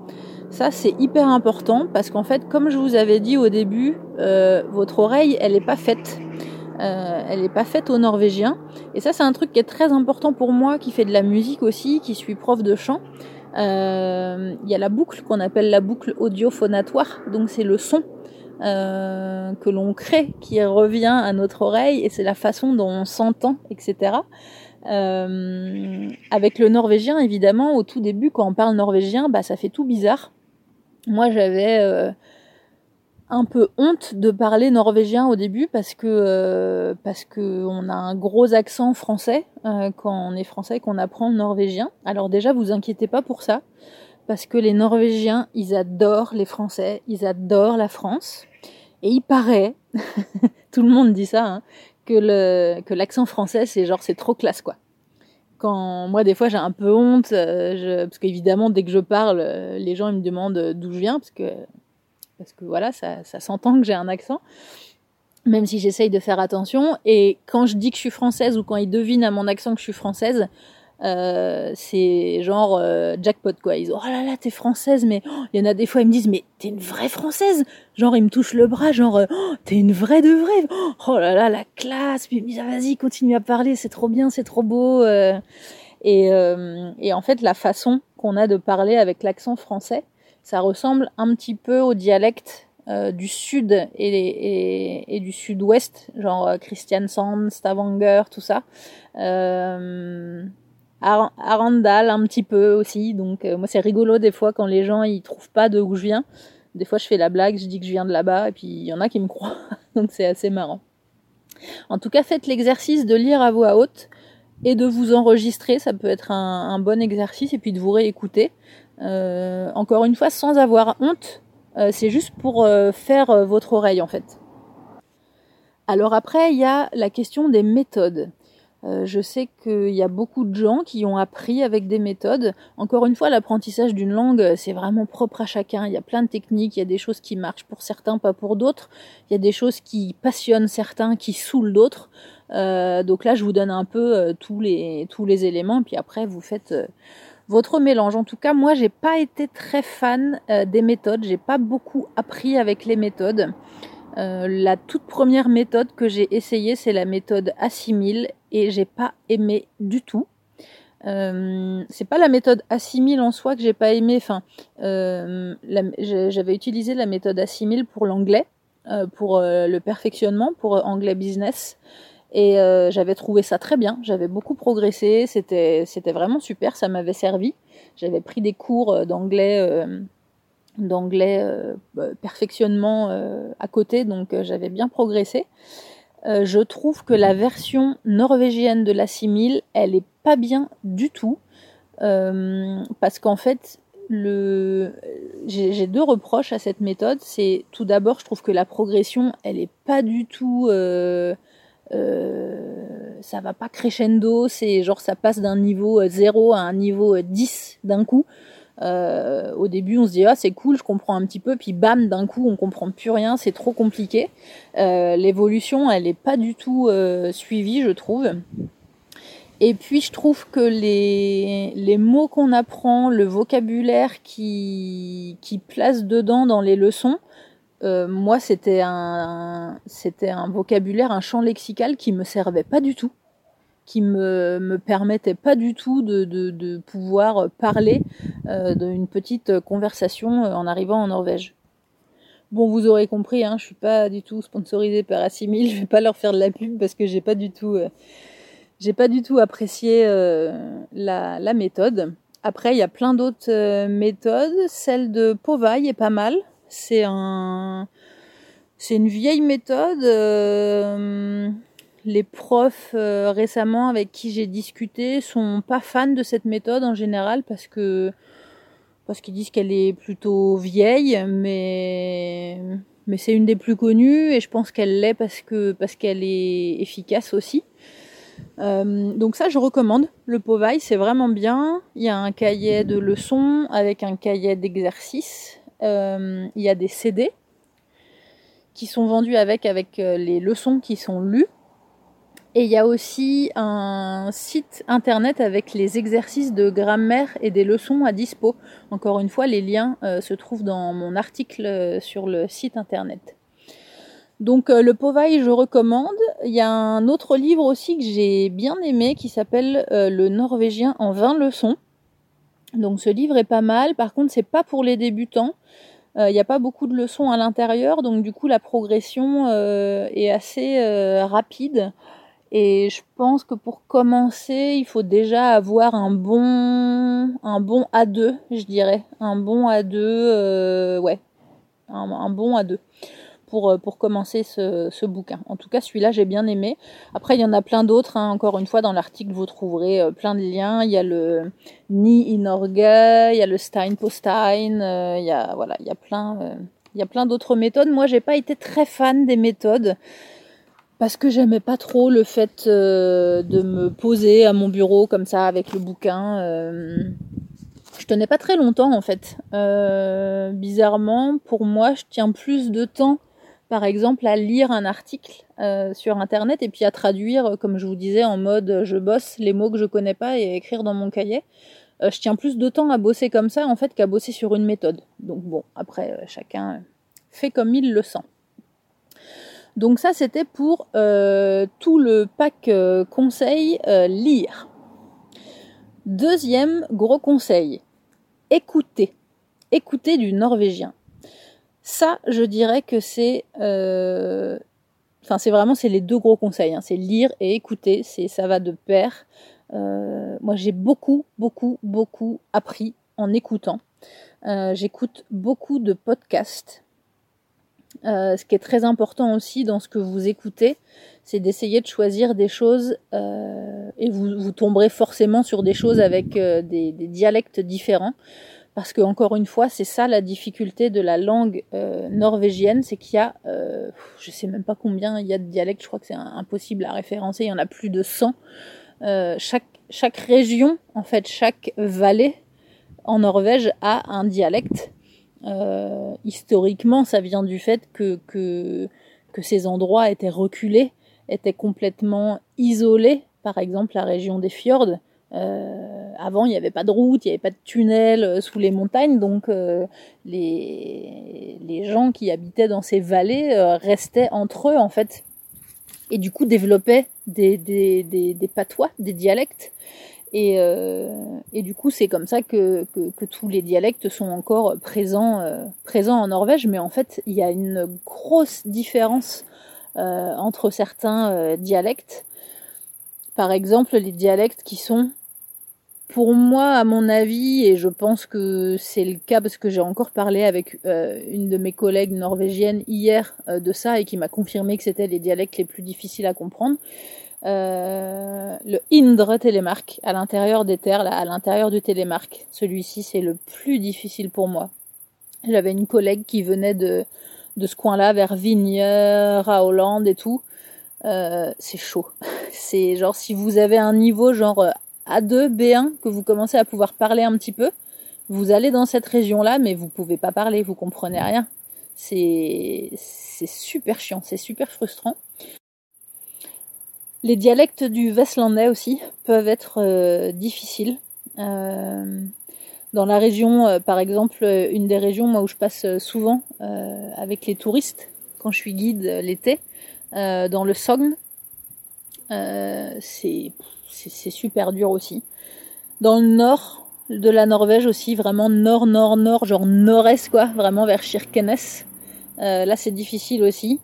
Ça, c'est hyper important parce qu'en fait, comme je vous avais dit au début, euh, votre oreille, elle n'est pas faite euh, elle n'est pas faite aux Norvégiens. Et ça, c'est un truc qui est très important pour moi, qui fait de la musique aussi, qui suis prof de chant. Euh, il y a la boucle qu'on appelle la boucle audiophonatoire, donc c'est le son euh, que l'on crée qui revient à notre oreille et c'est la façon dont on s'entend, etc. avec le norvégien, évidemment, au tout début, quand on parle norvégien, bah, ça fait tout bizarre. Moi, j'avais un peu honte de parler norvégien au début parce que euh, parce que on a un gros accent français euh, quand on est français qu'on apprend le norvégien. Alors déjà vous inquiétez pas pour ça parce que les Norvégiens ils adorent les Français, ils adorent la France et il paraît tout le monde dit ça hein, que le que l'accent français c'est genre c'est trop classe quoi. Moi des fois j'ai un peu honte euh, parce qu'évidemment dès que je parle les gens ils me demandent d'où je viens parce que parce que voilà, ça, ça s'entend que j'ai un accent, même si j'essaye de faire attention. Et quand je dis que je suis française ou quand ils devinent à mon accent que je suis française, euh, c'est genre euh, jackpot quoi. Ils disent oh là là t'es française, mais oh, il y en a des fois ils me disent mais t'es une vraie française. Genre ils me touchent le bras, genre euh, oh, t'es une vraie de vraie. Oh là là la classe. Puis ah, vas-y continue à parler, c'est trop bien, c'est trop beau. Et, et en fait la façon qu'on a de parler avec l'accent français, ça ressemble un petit peu au dialecte du sud et, du sud-ouest, genre euh, Christiansand, Stavanger, tout ça. Arendal un petit peu aussi, donc euh, moi c'est rigolo des fois quand les gens ils trouvent pas de où je viens. Des fois je fais la blague, je dis que je viens de là-bas et puis il y en a qui me croient, donc c'est assez marrant. En tout cas, faites l'exercice de lire à voix haute. et de vous enregistrer, ça peut être un, bon exercice, et puis de vous réécouter. encore une fois, sans avoir honte, c'est juste pour faire votre oreille en fait. Alors après, il y a la question des méthodes. Euh, je sais qu'il y a beaucoup de gens qui ont appris avec des méthodes. Encore une fois, l'apprentissage d'une langue, c'est vraiment propre à chacun. Il y a plein de techniques, il y a des choses qui marchent pour certains, pas pour d'autres. Il y a des choses qui passionnent certains, qui saoulent d'autres. Euh, donc là, je vous donne un peu euh, tous les tous les éléments, puis après vous faites votre mélange. En tout cas, moi, j'ai pas été très fan des méthodes. J'ai pas beaucoup appris avec les méthodes. Euh, la toute première méthode que j'ai essayée, c'est la méthode assimile et j'ai pas aimé du tout. Euh, c'est pas la méthode assimile en soi que j'ai pas aimé. Enfin, euh, j'avais utilisé la méthode assimile pour l'anglais, euh, pour le perfectionnement, pour anglais business, et j'avais trouvé ça très bien. J'avais beaucoup progressé. C'était vraiment super. Ça m'avait servi. J'avais pris des cours d'anglais d'anglais euh, perfectionnement euh, à côté, donc euh, j'avais bien progressé. Je trouve que la version norvégienne de la simile, elle est pas bien du tout, parce qu'en fait, le... j'ai deux reproches à cette méthode. C'est tout d'abord, je trouve que la progression, elle est pas du tout euh, ça va pas crescendo, c'est genre ça passe d'un niveau 0 à un niveau 10 d'un coup. Euh, au début, on se dit ah c'est cool, je comprends un petit peu, puis bam, d'un coup, on comprend plus rien, c'est trop compliqué. Euh, l'évolution, elle est pas du tout euh, suivie, je trouve. Et puis, je trouve que les, les mots qu'on apprend, le vocabulaire qui, qui place dedans dans les leçons, moi, c'était un, c'était un vocabulaire, un champ lexical qui me servait pas du tout qui me, me permettait pas du tout de, de, pouvoir parler euh, d'une petite conversation euh, en arrivant en Norvège. Bon, vous aurez compris, hein, je suis pas du tout sponsorisée par Assimil, je vais pas leur faire de la pub parce que j'ai pas du tout, euh, j'ai pas du tout apprécié la, la, méthode. Après, il y a plein d'autres méthodes. Celle de Povai est pas mal. C'est un, c'est une vieille méthode les profs euh, récemment avec qui j'ai discuté sont pas fans de cette méthode en général parce que parce qu'ils disent qu'elle est plutôt vieille, mais mais c'est une des plus connues et je pense qu'elle l'est parce que parce qu'elle est efficace aussi. Euh, donc ça, je recommande. Le Povai, c'est vraiment bien. Il y a un cahier de leçons avec un cahier d'exercices. Euh, il y a des CD qui sont vendus avec avec les leçons qui sont lues. Et il y a aussi un site internet avec les exercices de grammaire et des leçons à dispo. Encore une fois, les liens euh, se trouvent dans mon article euh, sur le site internet. Donc euh, le Povai, je recommande. Il y a un autre livre aussi que j'ai bien aimé qui s'appelle Le Norvégien en 20 leçons. Donc ce livre est pas mal. Par contre, c'est pas pour les débutants. Il n'y a pas beaucoup de leçons à l'intérieur, donc du coup la progression est assez rapide. Et je pense que pour commencer, il faut déjà avoir un bon, un bon A2, je dirais. Un bon A2, euh, ouais. Un, bon A2 pour, euh, pour commencer ce, ce bouquin. En tout cas, celui-là, j'ai bien aimé. Après, il y en a plein d'autres. Hein. Encore une fois, dans l'article, vous trouverez euh, plein de liens. Il y a le Ni Inorge, il y a le Steinpostein, il y a, voilà, il y a plein, il y a plein d'autres méthodes. Moi, j'ai pas été très fan des méthodes parce que j'aimais pas trop le fait euh, de me poser à mon bureau comme ça avec le bouquin. Euh, je tenais pas très longtemps en fait. Euh, bizarrement, pour moi, je tiens plus de temps, par exemple, à lire un article sur internet et puis à traduire, comme je vous disais, en mode je bosse les mots que je connais pas et à écrire dans mon cahier. je tiens plus de temps à bosser comme ça en fait qu'à bosser sur une méthode. Donc bon, après chacun fait comme il le sent. Donc ça, c'était pour euh, tout le pack euh, conseil euh, lire. Deuxième gros conseil, écouter. Écouter du norvégien. Ça, je dirais que c'est... Enfin, c'est vraiment c'est les deux gros conseils. Hein. C'est lire et écouter. C'est ça va de pair. moi, j'ai beaucoup, beaucoup, beaucoup appris en écoutant. J'écoute beaucoup de podcasts ce qui est très important aussi dans ce que vous écoutez, c'est d'essayer de choisir des choses et vous, tomberez forcément sur des choses avec des, des, dialectes différents. Parce que encore une fois, c'est ça la difficulté de la langue norvégienne, c'est qu'il y a, je sais même pas combien il y a de dialectes, je crois que c'est impossible à référencer, il y en a plus de 100. chaque, chaque région, en fait, chaque vallée en Norvège a un dialecte. Euh, historiquement, ça vient du fait que, ces endroits étaient reculés, étaient complètement isolés. Par exemple, la région des fjords. Euh, avant, il n'y avait pas de route, il n'y avait pas de tunnel euh, sous les montagnes, donc les, gens qui habitaient dans ces vallées restaient entre eux, en fait, et du coup développaient des patois, des dialectes. Et, euh, et, du coup, c'est comme ça que, que, que, tous les dialectes sont encore présents, euh, présents en Norvège. Mais en fait, il y a une grosse différence euh, entre certains dialectes. Par exemple, les dialectes qui sont, pour moi, à mon avis, et je pense que c'est le cas parce que j'ai encore parlé avec une de mes collègues norvégiennes hier de ça et qui m'a confirmé que c'était les dialectes les plus difficiles à comprendre euh, le Indre Télémark à l'intérieur des terres, là, à l'intérieur du Télémark. Celui-ci, c'est le plus difficile pour moi. J'avais une collègue qui venait de, de ce coin-là, vers Vigneur, à Hollande et tout. Euh, c'est chaud. C'est genre si vous avez un niveau genre euh, A2, B1, que vous commencez à pouvoir parler un petit peu, vous allez dans cette région-là, mais vous pouvez pas parler, vous comprenez rien. C'est c'est super chiant, c'est super frustrant. Les dialectes du Westlandais aussi peuvent être euh, difficiles. Euh, dans la région, euh, par exemple, une des régions moi, où je passe souvent avec les touristes quand je suis guide l'été, dans le Sogn, c'est super dur aussi. Dans le nord de la Norvège aussi, vraiment nord, nord, nord, genre nord-est quoi, vraiment vers Kirkenes. là c'est difficile aussi.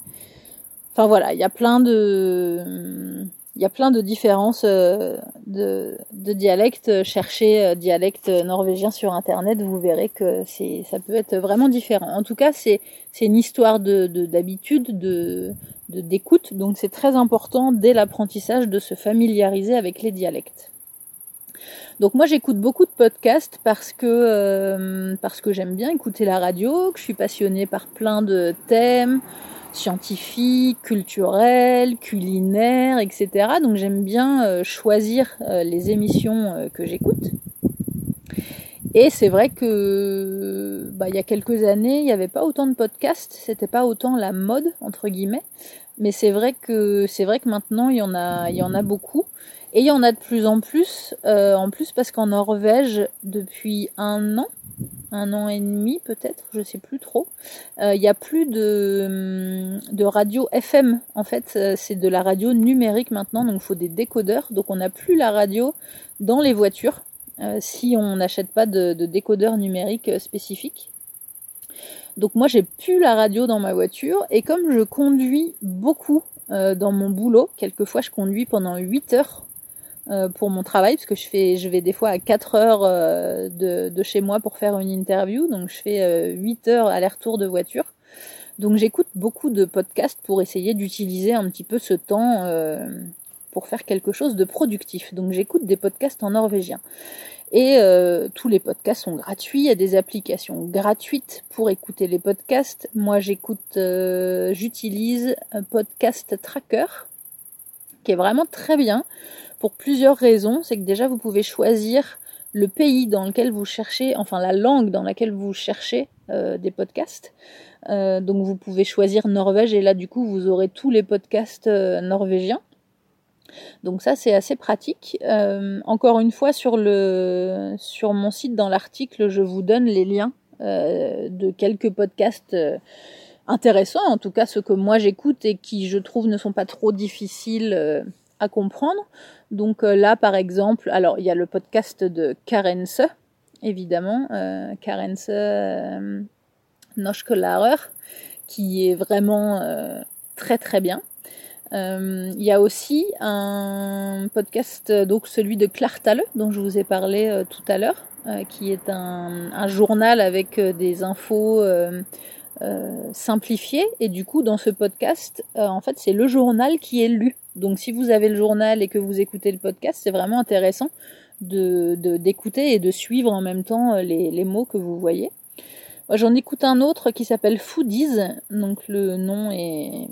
Enfin voilà, il y a plein de il y a plein de différences euh, de, de, dialectes. Cherchez euh, dialecte norvégien sur internet, vous verrez que c'est ça peut être vraiment différent. En tout cas, c'est c'est une histoire de d'habitude, de d'écoute, donc c'est très important dès l'apprentissage de se familiariser avec les dialectes. Donc moi j'écoute beaucoup de podcasts parce que euh, parce que j'aime bien écouter la radio, que je suis passionnée par plein de thèmes, scientifiques, culturels, culinaires, etc. Donc j'aime bien euh, choisir euh, les émissions euh, que j'écoute. Et c'est vrai que bah, il y a quelques années, il n'y avait pas autant de podcasts, c'était pas autant la mode entre guillemets, mais c'est vrai que c'est vrai que maintenant il y en a beaucoup et il y en a de plus en plus en plus parce qu'en Norvège depuis un an un an et demi peut-être, je sais plus trop. Euh, il y a plus de, de radio FM en fait, euh, c'est de la radio numérique maintenant, donc il faut des décodeurs. Donc on n'a plus la radio dans les voitures euh, si on n'achète pas de, de décodeur numérique spécifique. Donc moi j'ai plus la radio dans ma voiture et comme je conduis beaucoup dans mon boulot, quelquefois je conduis pendant 8 heures euh, pour mon travail parce que je fais je vais des fois à 4 heures euh, de, de, chez moi pour faire une interview. Donc je fais 8 euh, heures aller-retour de voiture. Donc j'écoute beaucoup de podcasts pour essayer d'utiliser un petit peu ce temps pour faire quelque chose de productif. Donc j'écoute des podcasts en norvégien. Et tous les podcasts sont gratuits. Il y a des applications gratuites pour écouter les podcasts. Moi j'écoute j'utilise un podcast tracker qui est vraiment très bien pour plusieurs raisons. C'est que déjà, vous pouvez choisir le pays dans lequel vous cherchez, enfin la langue dans laquelle vous cherchez euh, des podcasts. Euh, donc vous pouvez choisir Norvège et là du coup vous aurez tous les podcasts euh, norvégiens. Donc ça c'est assez pratique. Encore une fois sur le sur mon site dans l'article je vous donne les liens de quelques podcasts intéressants, en tout cas ceux que moi j'écoute et qui je trouve ne sont pas trop difficiles à comprendre. Donc euh, là, par exemple, alors il y a le podcast de Karense, évidemment, euh, Karense euh, qui est vraiment euh, très très bien. Il y a aussi un podcast, donc celui de Clartale, dont je vous ai parlé tout à l'heure, qui est un, journal avec des infos simplifié. Et du coup, dans ce podcast, en fait, c'est le journal qui est lu. Donc, si vous avez le journal et que vous écoutez le podcast, c'est vraiment intéressant de d'écouter et de suivre en même temps les, les mots que vous voyez. J'en écoute un autre qui s'appelle Foodies, donc le nom est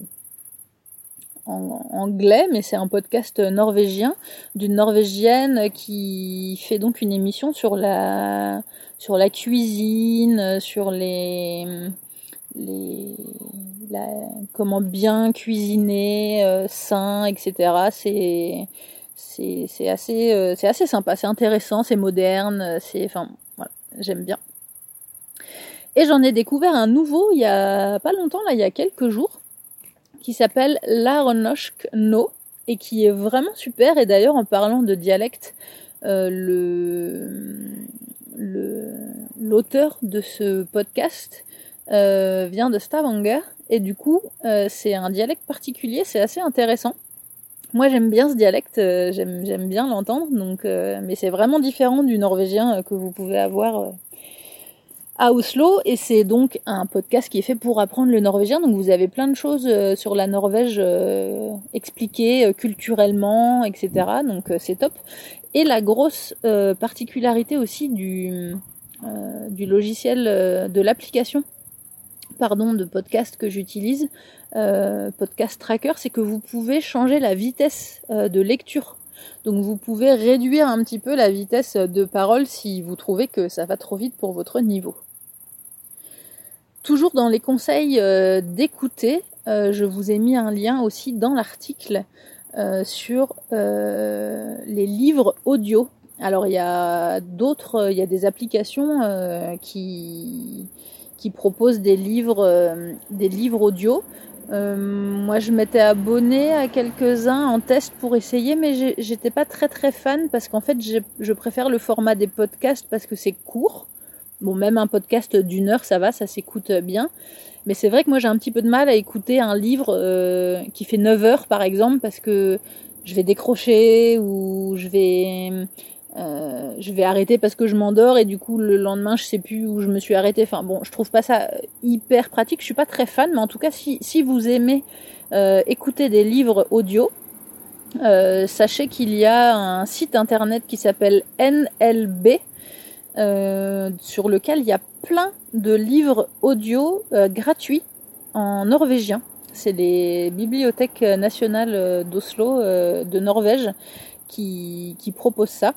en anglais, mais c'est un podcast norvégien d'une norvégienne qui fait donc une émission sur la sur la cuisine, sur les comment bien cuisiner, euh, sain, etc. C'est assez euh, c'est assez sympa, c'est intéressant, c'est moderne, c'est enfin voilà, j'aime bien. Et j'en ai découvert un nouveau il y a pas longtemps là, il y a quelques jours qui s'appelle Laronoshk No et qui est vraiment super. Et d'ailleurs, en parlant de dialecte, euh, l'auteur de ce podcast euh, vient de Stavanger et du coup, euh, c'est un dialecte particulier, c'est assez intéressant. Moi, j'aime bien ce dialecte, j'aime j'aime bien l'entendre, donc mais c'est vraiment différent du norvégien que vous pouvez avoir à Oslo et c'est donc un podcast qui est fait pour apprendre le norvégien. Donc vous avez plein de choses euh, sur la Norvège euh, expliquées euh, culturellement, etc. Donc c'est top. Et la grosse particularité aussi du, du logiciel, de l'application, pardon, de podcast que j'utilise, Podcast Tracker, c'est que vous pouvez changer la vitesse de lecture. Donc vous pouvez réduire un petit peu la vitesse de parole si vous trouvez que ça va trop vite pour votre niveau. Toujours dans les conseils euh, d'écouter, euh, je vous ai mis un lien aussi dans l'article euh, sur les livres audio. Alors il y a d'autres, il y a des applications qui qui proposent des livres, des livres audio. moi, je m'étais abonnée à quelques-uns en test pour essayer, mais j'étais pas très très fan parce qu'en fait, je préfère le format des podcasts parce que c'est court. Bon, même un podcast d'une heure, ça va, ça s'écoute bien. Mais c'est vrai que moi j'ai un petit peu de mal à écouter un livre euh, qui fait 9 heures par exemple parce que je vais décrocher ou je vais euh, je vais arrêter parce que je m'endors et du coup le lendemain je sais plus où je me suis arrêtée. Enfin bon, je trouve pas ça hyper pratique. Je suis pas très fan, mais en tout cas si si vous aimez euh, écouter des livres audio, sachez qu'il y a un site internet qui s'appelle NLB euh, sur lequel il y a plein de livres audio euh, gratuits en norvégien. C'est les bibliothèques nationales euh, d'Oslo, de Norvège, qui, qui proposent ça.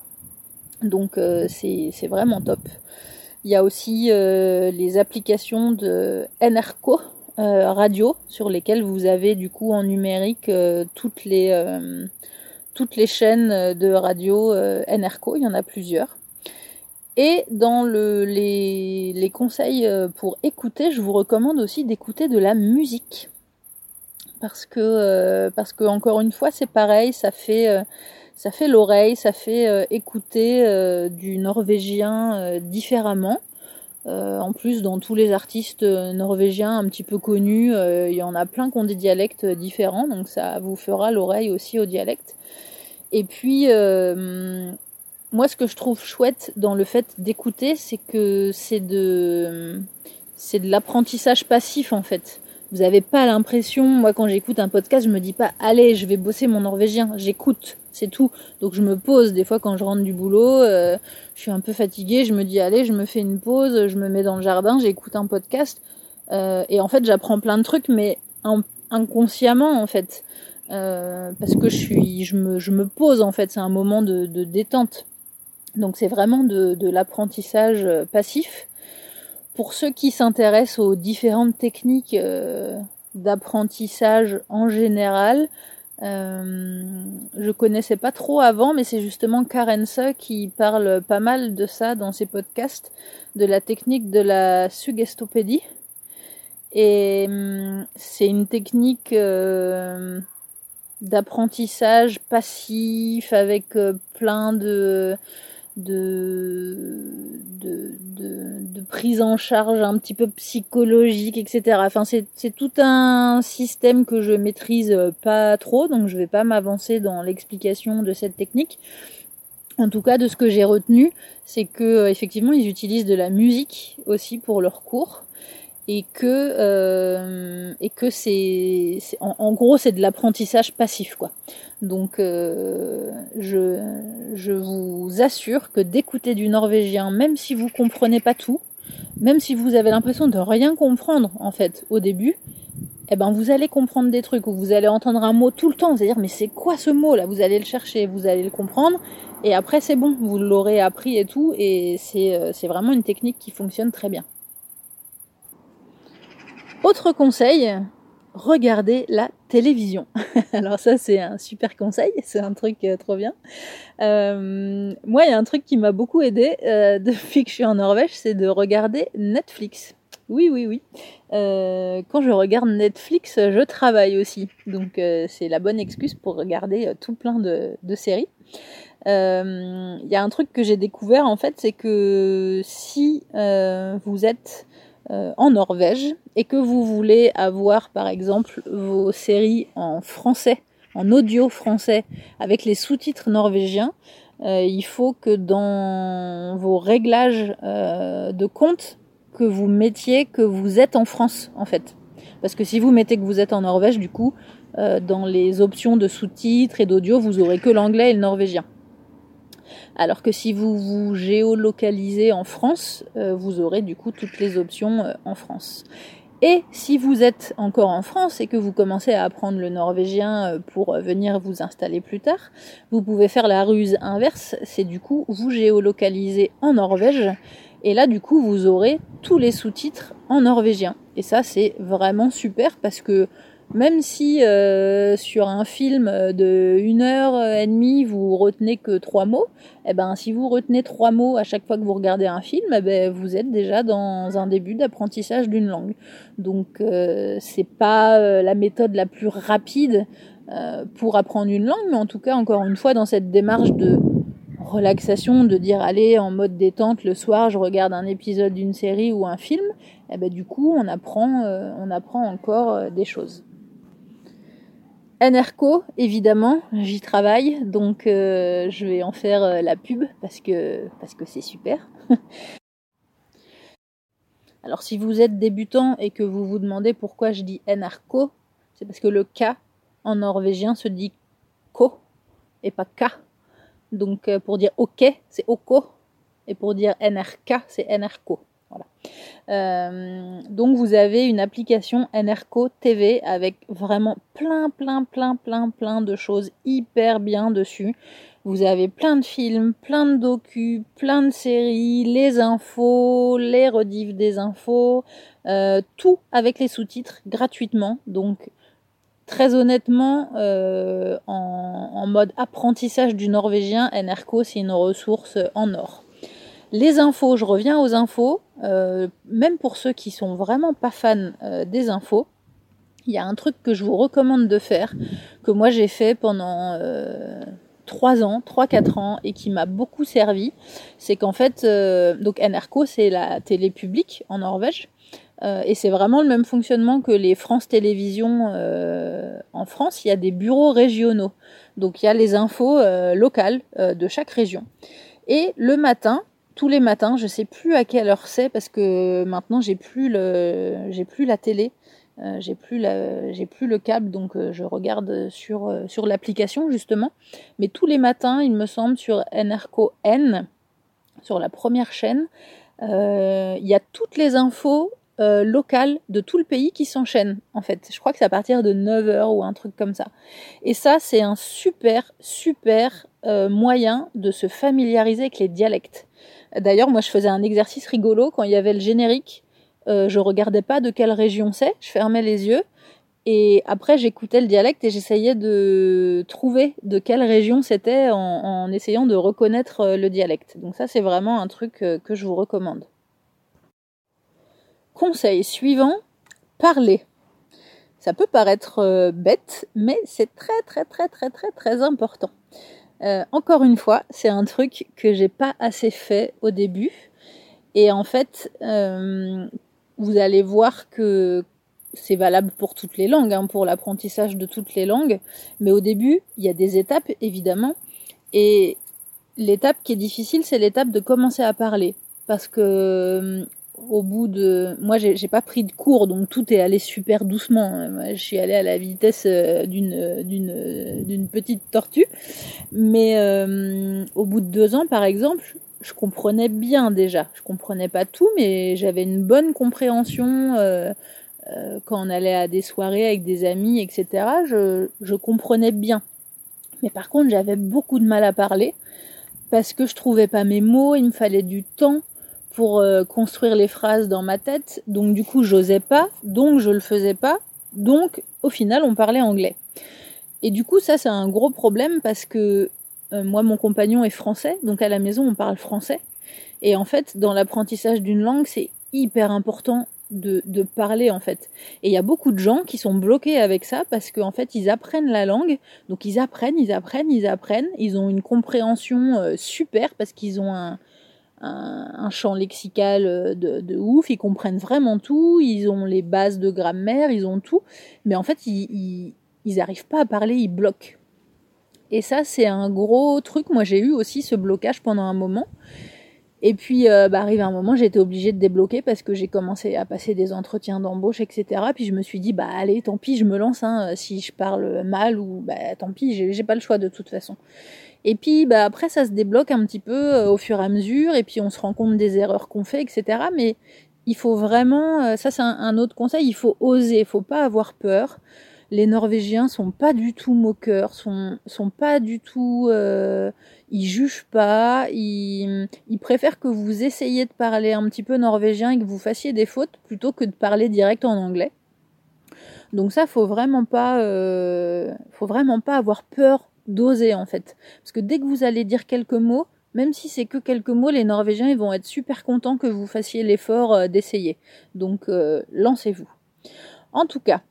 Donc c'est vraiment top. Il y a aussi les applications de NRK radio sur lesquelles vous avez du coup en numérique toutes les toutes les chaînes de radio NRK. Il y en a plusieurs. Et dans le, les, les, conseils euh, pour écouter, je vous recommande aussi d'écouter de la musique. Parce que, euh, parce que encore une fois, c'est pareil, ça fait, euh, ça fait l'oreille, ça fait écouter du norvégien différemment. en plus, dans tous les artistes norvégiens un petit peu connus, il y en a plein qui ont des dialectes différents, donc ça vous fera l'oreille aussi au dialecte. Et puis, moi, ce que je trouve chouette dans le fait d'écouter, c'est que c'est de, c'est de l'apprentissage passif en fait. Vous n'avez pas l'impression, moi quand j'écoute un podcast, je me dis pas, allez, je vais bosser mon norvégien, j'écoute, c'est tout. Donc je me pose des fois quand je rentre du boulot, euh, je suis un peu fatiguée, je me dis, allez, je me fais une pause, je me mets dans le jardin, j'écoute un podcast, euh, et en fait j'apprends plein de trucs, mais inconsciemment en fait. Euh, parce que je suis, je me, je me pose en fait, c'est un moment de, de détente. Donc c'est vraiment de, l'apprentissage euh, passif. Pour ceux qui s'intéressent aux différentes techniques euh, d'apprentissage en général, euh, je connaissais pas trop avant, mais c'est justement Karense qui parle pas mal de ça dans ses podcasts, de la technique de la suggestopédie. Et hum, c'est une technique d'apprentissage passif avec plein de de, de, de, prise en charge un petit peu psychologique, etc. Enfin, c'est tout un système que je maîtrise pas trop, donc je vais pas m'avancer dans l'explication de cette technique. En tout cas, de ce que j'ai retenu, c'est que effectivement, ils utilisent de la musique aussi pour leurs cours. Et que euh, et que c'est en, gros c'est de l'apprentissage passif quoi. Donc euh, je je vous assure que d'écouter du norvégien, même si vous comprenez pas tout, même si vous avez l'impression de rien comprendre en fait au début, eh ben vous allez comprendre des trucs ou vous allez entendre un mot tout le temps, c'est-à-dire mais c'est quoi ce mot là? Vous allez le chercher, vous allez le comprendre et après c'est bon, vous l'aurez appris et tout et c'est euh, c'est vraiment une technique qui fonctionne très bien. Autre conseil, regardez la télévision. Alors ça c'est un super conseil, c'est un truc euh, trop bien. Euh, moi il y a un truc qui m'a beaucoup aidé euh, depuis que je suis en Norvège, c'est de regarder Netflix. Oui oui oui. Quand je regarde Netflix, je travaille aussi, donc c'est la bonne excuse pour regarder tout plein de séries. Il y a un truc que j'ai découvert en fait, c'est que si vous êtes euh, en Norvège et que vous voulez avoir par exemple vos séries en français, en audio français avec les sous-titres norvégiens, euh, il faut que dans vos réglages euh, de compte que vous mettiez que vous êtes en France en fait. Parce que si vous mettez que vous êtes en Norvège, du coup, dans les options de sous-titres et d'audio, vous aurez que l'anglais et le norvégien. Alors que si vous vous géolocalisez en France, euh, vous aurez du coup toutes les options euh, en France. Et si vous êtes encore en France et que vous commencez à apprendre le norvégien euh, pour venir vous installer plus tard, vous pouvez faire la ruse inverse, c'est du coup vous géolocaliser en Norvège et là du coup vous aurez tous les sous-titres en norvégien. Et ça c'est vraiment super parce que même si euh, sur un film de une heure et demie vous retenez que trois mots, eh ben si vous retenez trois mots à chaque fois que vous regardez un film, eh ben vous êtes déjà dans un début d'apprentissage d'une langue. Donc euh, c'est pas euh, la méthode la plus rapide euh, pour apprendre une langue, mais en tout cas encore une fois dans cette démarche de relaxation, de dire allez en mode détente le soir je regarde un épisode d'une série ou un film, eh ben du coup on apprend euh, on apprend encore euh, des choses. NRCO, évidemment, j'y travaille, donc euh, je vais en faire euh, la pub parce que c'est super. Alors si vous êtes débutant et que vous vous demandez pourquoi je dis NRCO, c'est parce que le K en norvégien se dit ko et pas K. Donc euh, pour dire OK, c'est oko et pour dire NRK, c'est NRCO. Euh, donc vous avez une application NRCO TV avec vraiment plein, plein, plein, plein, plein de choses hyper bien dessus. Vous avez plein de films, plein de docus, plein de séries, les infos, les rediffs des infos, euh, tout avec les sous-titres gratuitement. Donc très honnêtement, euh, en, en, mode apprentissage du norvégien, NRCO c'est une ressource en or. Les infos, je reviens aux infos. Euh, même pour ceux qui sont vraiment pas fans euh, des infos, il y a un truc que je vous recommande de faire, que moi j'ai fait pendant euh, 3 ans, 3-4 ans, et qui m'a beaucoup servi. C'est qu'en fait, euh, donc NRK, c'est la télé publique en Norvège. Et c'est vraiment le même fonctionnement que les France Télévisions en France. Il y a des bureaux régionaux. Donc il y a les infos locales de chaque région. Et le matin, tous les matins. Je sais plus à quelle heure c'est parce que maintenant j'ai plus plus la télé, euh, j'ai plus le câble donc euh, je regarde sur euh, sur l'application justement. Mais tous les matins, il me semble sur NRCO N sur la première chaîne, il y a toutes les infos locales de tout le pays qui s'enchaînent en fait. Je crois que c'est à partir de 9h ou un truc comme ça. Et ça c'est un super super moyen de se familiariser avec les dialectes. D'ailleurs, moi, je faisais un exercice rigolo quand il y avait le générique. Euh, je regardais pas de quelle région c'est, je fermais les yeux et après j'écoutais le dialecte et j'essayais de trouver de quelle région c'était en, en, essayant de reconnaître euh, le dialecte. Donc ça, c'est vraiment un truc euh, que je vous recommande. Conseil suivant, parler. Ça peut paraître bête, mais c'est très très très très très très important. Euh, encore une fois, c'est un truc que j'ai pas assez fait au début. Et en fait, euh, vous allez voir que c'est valable pour toutes les langues, hein, pour l'apprentissage de toutes les langues. Mais au début, il y a des étapes, évidemment. Et l'étape qui est difficile, c'est l'étape de commencer à parler. Parce que au bout de, moi j'ai pas pris de cours, donc tout est allé super doucement. Moi, je suis allée à la vitesse euh, d'une d'une d'une petite tortue, mais euh, au bout de deux ans, par exemple, je comprenais bien déjà. Je comprenais pas tout, mais j'avais une bonne compréhension. Euh, euh, quand on allait à des soirées avec des amis, etc., je, je comprenais bien. Mais par contre, j'avais beaucoup de mal à parler parce que je trouvais pas mes mots, il me fallait du temps pour euh, construire les phrases dans ma tête, donc du coup j'osais pas, donc je le faisais pas, donc au final on parlait anglais. Et du coup ça c'est un gros problème parce que euh, moi mon compagnon est français, donc à la maison on parle français, et en fait dans l'apprentissage d'une langue c'est hyper important de, de, parler en fait. Et il y a beaucoup de gens qui sont bloqués avec ça parce qu'en fait ils apprennent la langue, donc ils apprennent, ils apprennent, ils apprennent, ils ont une compréhension euh, super parce qu'ils ont un, un, champ lexical euh, de, ouf, ils comprennent vraiment tout, ils ont les bases de grammaire, ils ont tout, mais en fait ils, ils, ils arrivent pas à parler, ils bloquent. Et ça c'est un gros truc, moi j'ai eu aussi ce blocage pendant un moment. Et puis, euh, bah, arrive un moment, j'ai été obligée de débloquer parce que j'ai commencé à passer des entretiens d'embauche, etc. Puis je me suis dit, bah allez, tant pis, je me lance. Hein, si je parle mal ou bah tant pis, j'ai pas le choix de toute façon. Et puis, bah après, ça se débloque un petit peu euh, au fur et à mesure. Et puis, on se rend compte des erreurs qu'on fait, etc. Mais il faut vraiment, euh, ça c'est un, autre conseil, il faut oser, il faut pas avoir peur les Norvégiens sont pas du tout moqueurs, sont sont pas du tout, euh, ils jugent pas, ils, ils préfèrent que vous essayiez de parler un petit peu norvégien et que vous fassiez des fautes plutôt que de parler direct en anglais. Donc ça, faut vraiment pas, faut vraiment pas avoir peur d'oser en fait, parce que dès que vous allez dire quelques mots, même si c'est que quelques mots, les Norvégiens ils vont être super contents que vous fassiez l'effort euh, d'essayer. Donc euh, lancez-vous. En tout cas,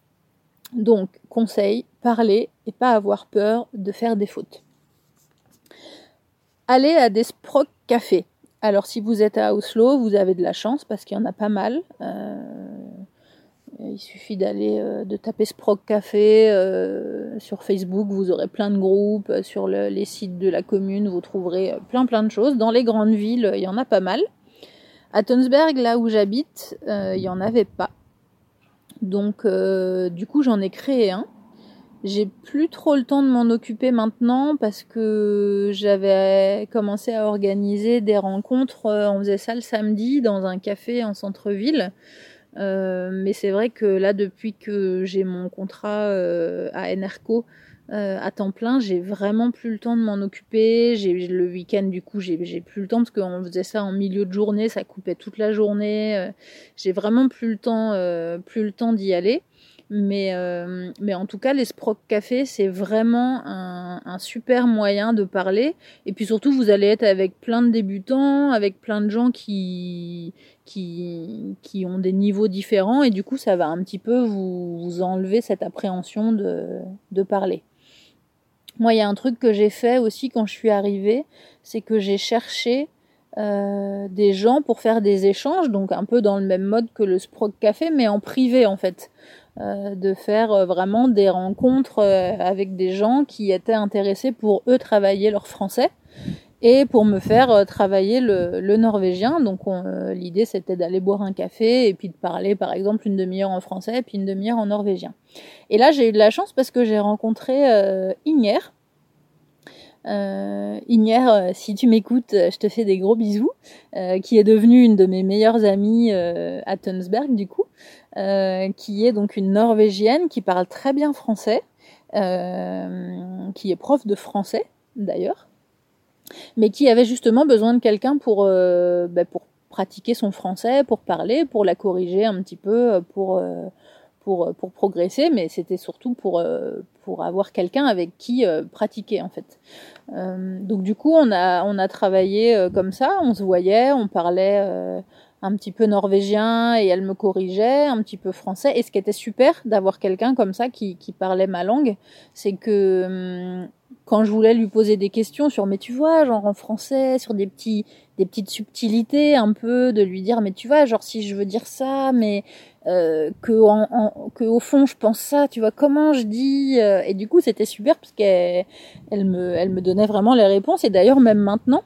donc, conseil, parler et pas avoir peur de faire des fautes. Allez à des Sprock Café. Alors, si vous êtes à Oslo, vous avez de la chance parce qu'il y en a pas mal. Euh, il suffit d'aller, euh, de taper Sprock Café euh, sur Facebook, vous aurez plein de groupes. Sur le, les sites de la commune, vous trouverez plein plein de choses. Dans les grandes villes, il y en a pas mal. À Tonsberg, là où j'habite, il n'y en avait pas. Donc euh, du coup j'en ai créé un. J'ai plus trop le temps de m'en occuper maintenant parce que j'avais commencé à organiser des rencontres. Euh, on faisait ça le samedi dans un café en centre-ville. Euh, mais c'est vrai que là, depuis que j'ai mon contrat euh, à Enerco euh, à temps plein, j'ai vraiment plus le temps de m'en occuper. J'ai le week-end, du coup, j'ai plus le temps parce qu'on faisait ça en milieu de journée, ça coupait toute la journée. J'ai vraiment plus le temps, plus le temps d'y aller. Mais, en tout cas, les Sprock Café, c'est vraiment un, super moyen de parler. Et puis surtout, vous allez être avec plein de débutants, avec plein de gens qui, qui, ont des niveaux différents. Et du coup, ça va un petit peu vous, vous enlever cette appréhension de, de parler. Moi, il y a un truc que j'ai fait aussi quand je suis arrivée, c'est que j'ai cherché euh, des gens pour faire des échanges, donc un peu dans le même mode que le Sprock Café, mais en privé en fait. Euh, de faire euh, vraiment des rencontres avec des gens qui étaient intéressés pour eux travailler leur français et pour me faire euh, travailler le, le norvégien. Donc l'idée c'était d'aller boire un café et puis de parler par exemple une demi-heure en français et puis une demi-heure en norvégien. Et là j'ai eu de la chance parce que j'ai rencontré euh, Inger. Euh, Inger, si tu m'écoutes, je te fais des gros bisous, euh, qui est devenue une de mes meilleures amies euh, à Tunsberg du coup, euh, qui est donc une Norvégienne qui parle très bien français, euh, qui est prof de français d'ailleurs, mais qui avait justement besoin de quelqu'un pour, euh, bah, pour pratiquer son français, pour parler, pour la corriger un petit peu, pour, euh, pour, pour progresser, mais c'était surtout pour, euh, pour avoir quelqu'un avec qui euh, pratiquer en fait. Euh, donc du coup, on a, on a travaillé euh, comme ça, on se voyait, on parlait euh, un petit peu norvégien et elle me corrigeait, un petit peu français. Et ce qui était super d'avoir quelqu'un comme ça qui, qui parlait ma langue, c'est que hum, quand je voulais lui poser des questions sur mais tu vois genre en français sur des petits des petites subtilités un peu de lui dire mais tu vois genre si je veux dire ça mais euh, que en, en, que au fond je pense ça tu vois comment je dis euh, et du coup c'était super parce qu'elle elle me elle me donnait vraiment les réponses et d'ailleurs même maintenant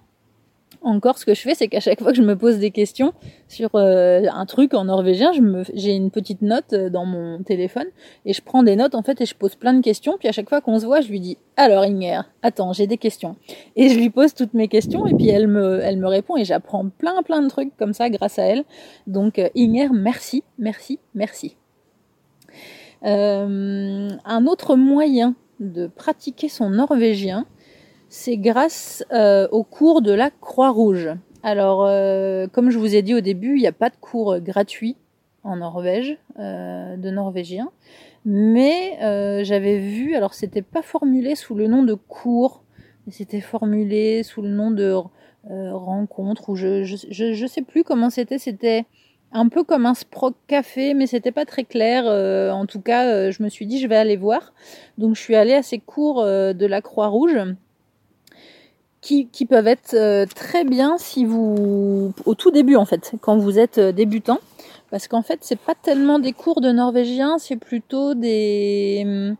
encore, ce que je fais, c'est qu'à chaque fois que je me pose des questions sur euh, un truc en norvégien, j'ai une petite note euh, dans mon téléphone et je prends des notes en fait et je pose plein de questions. Puis à chaque fois qu'on se voit, je lui dis alors Inger, attends, j'ai des questions et je lui pose toutes mes questions et puis elle me, elle me répond et j'apprends plein plein de trucs comme ça grâce à elle. Donc euh, Inger, merci, merci, merci. un autre moyen de pratiquer son norvégien, c'est grâce euh, au cours de la Croix-Rouge. Alors, euh, comme je vous ai dit au début, il n'y a pas de cours gratuit en Norvège, euh, de norvégien. Mais j'avais vu, alors c'était pas formulé sous le nom de cours, mais c'était formulé sous le nom de rencontre, ou je, je, je, sais plus comment c'était, c'était un peu comme un Sprock Café, mais c'était pas très clair. en tout cas, je me suis dit, je vais aller voir. Donc, je suis allée à ces cours de la Croix-Rouge qui, qui peuvent être euh, très bien si vous au tout début en fait, quand vous êtes euh, débutant, parce qu'en fait c'est pas tellement des cours de norvégien, c'est plutôt des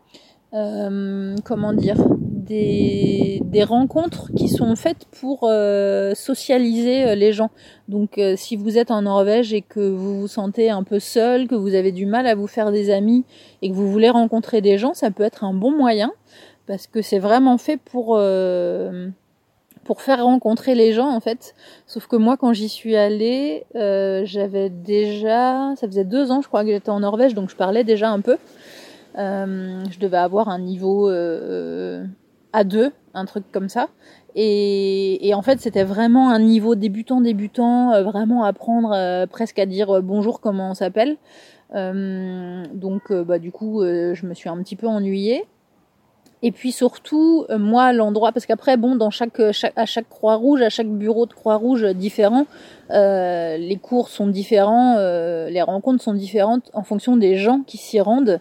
euh, comment dire des, des, rencontres qui sont faites pour euh, socialiser les gens. Donc si vous êtes en Norvège et que vous vous sentez un peu seul, que vous avez du mal à vous faire des amis et que vous voulez rencontrer des gens, ça peut être un bon moyen parce que c'est vraiment fait pour pour faire rencontrer les gens en fait. Sauf que moi quand j'y suis allée, euh, j'avais déjà, ça faisait deux ans je crois que j'étais en Norvège, donc je parlais déjà un peu. Euh, je devais avoir un niveau euh, A2, un truc comme ça. Et, et en fait c'était vraiment un niveau débutant débutant, euh, vraiment apprendre euh, presque à dire bonjour comment on s'appelle. donc bah du coup je me suis un petit peu ennuyée. Et puis surtout, euh, moi, l'endroit, parce qu'après, bon, dans chaque, chaque à chaque Croix-Rouge, à chaque bureau de Croix-Rouge différent, euh, les cours sont différents, euh, les rencontres sont différentes en fonction des gens qui s'y rendent.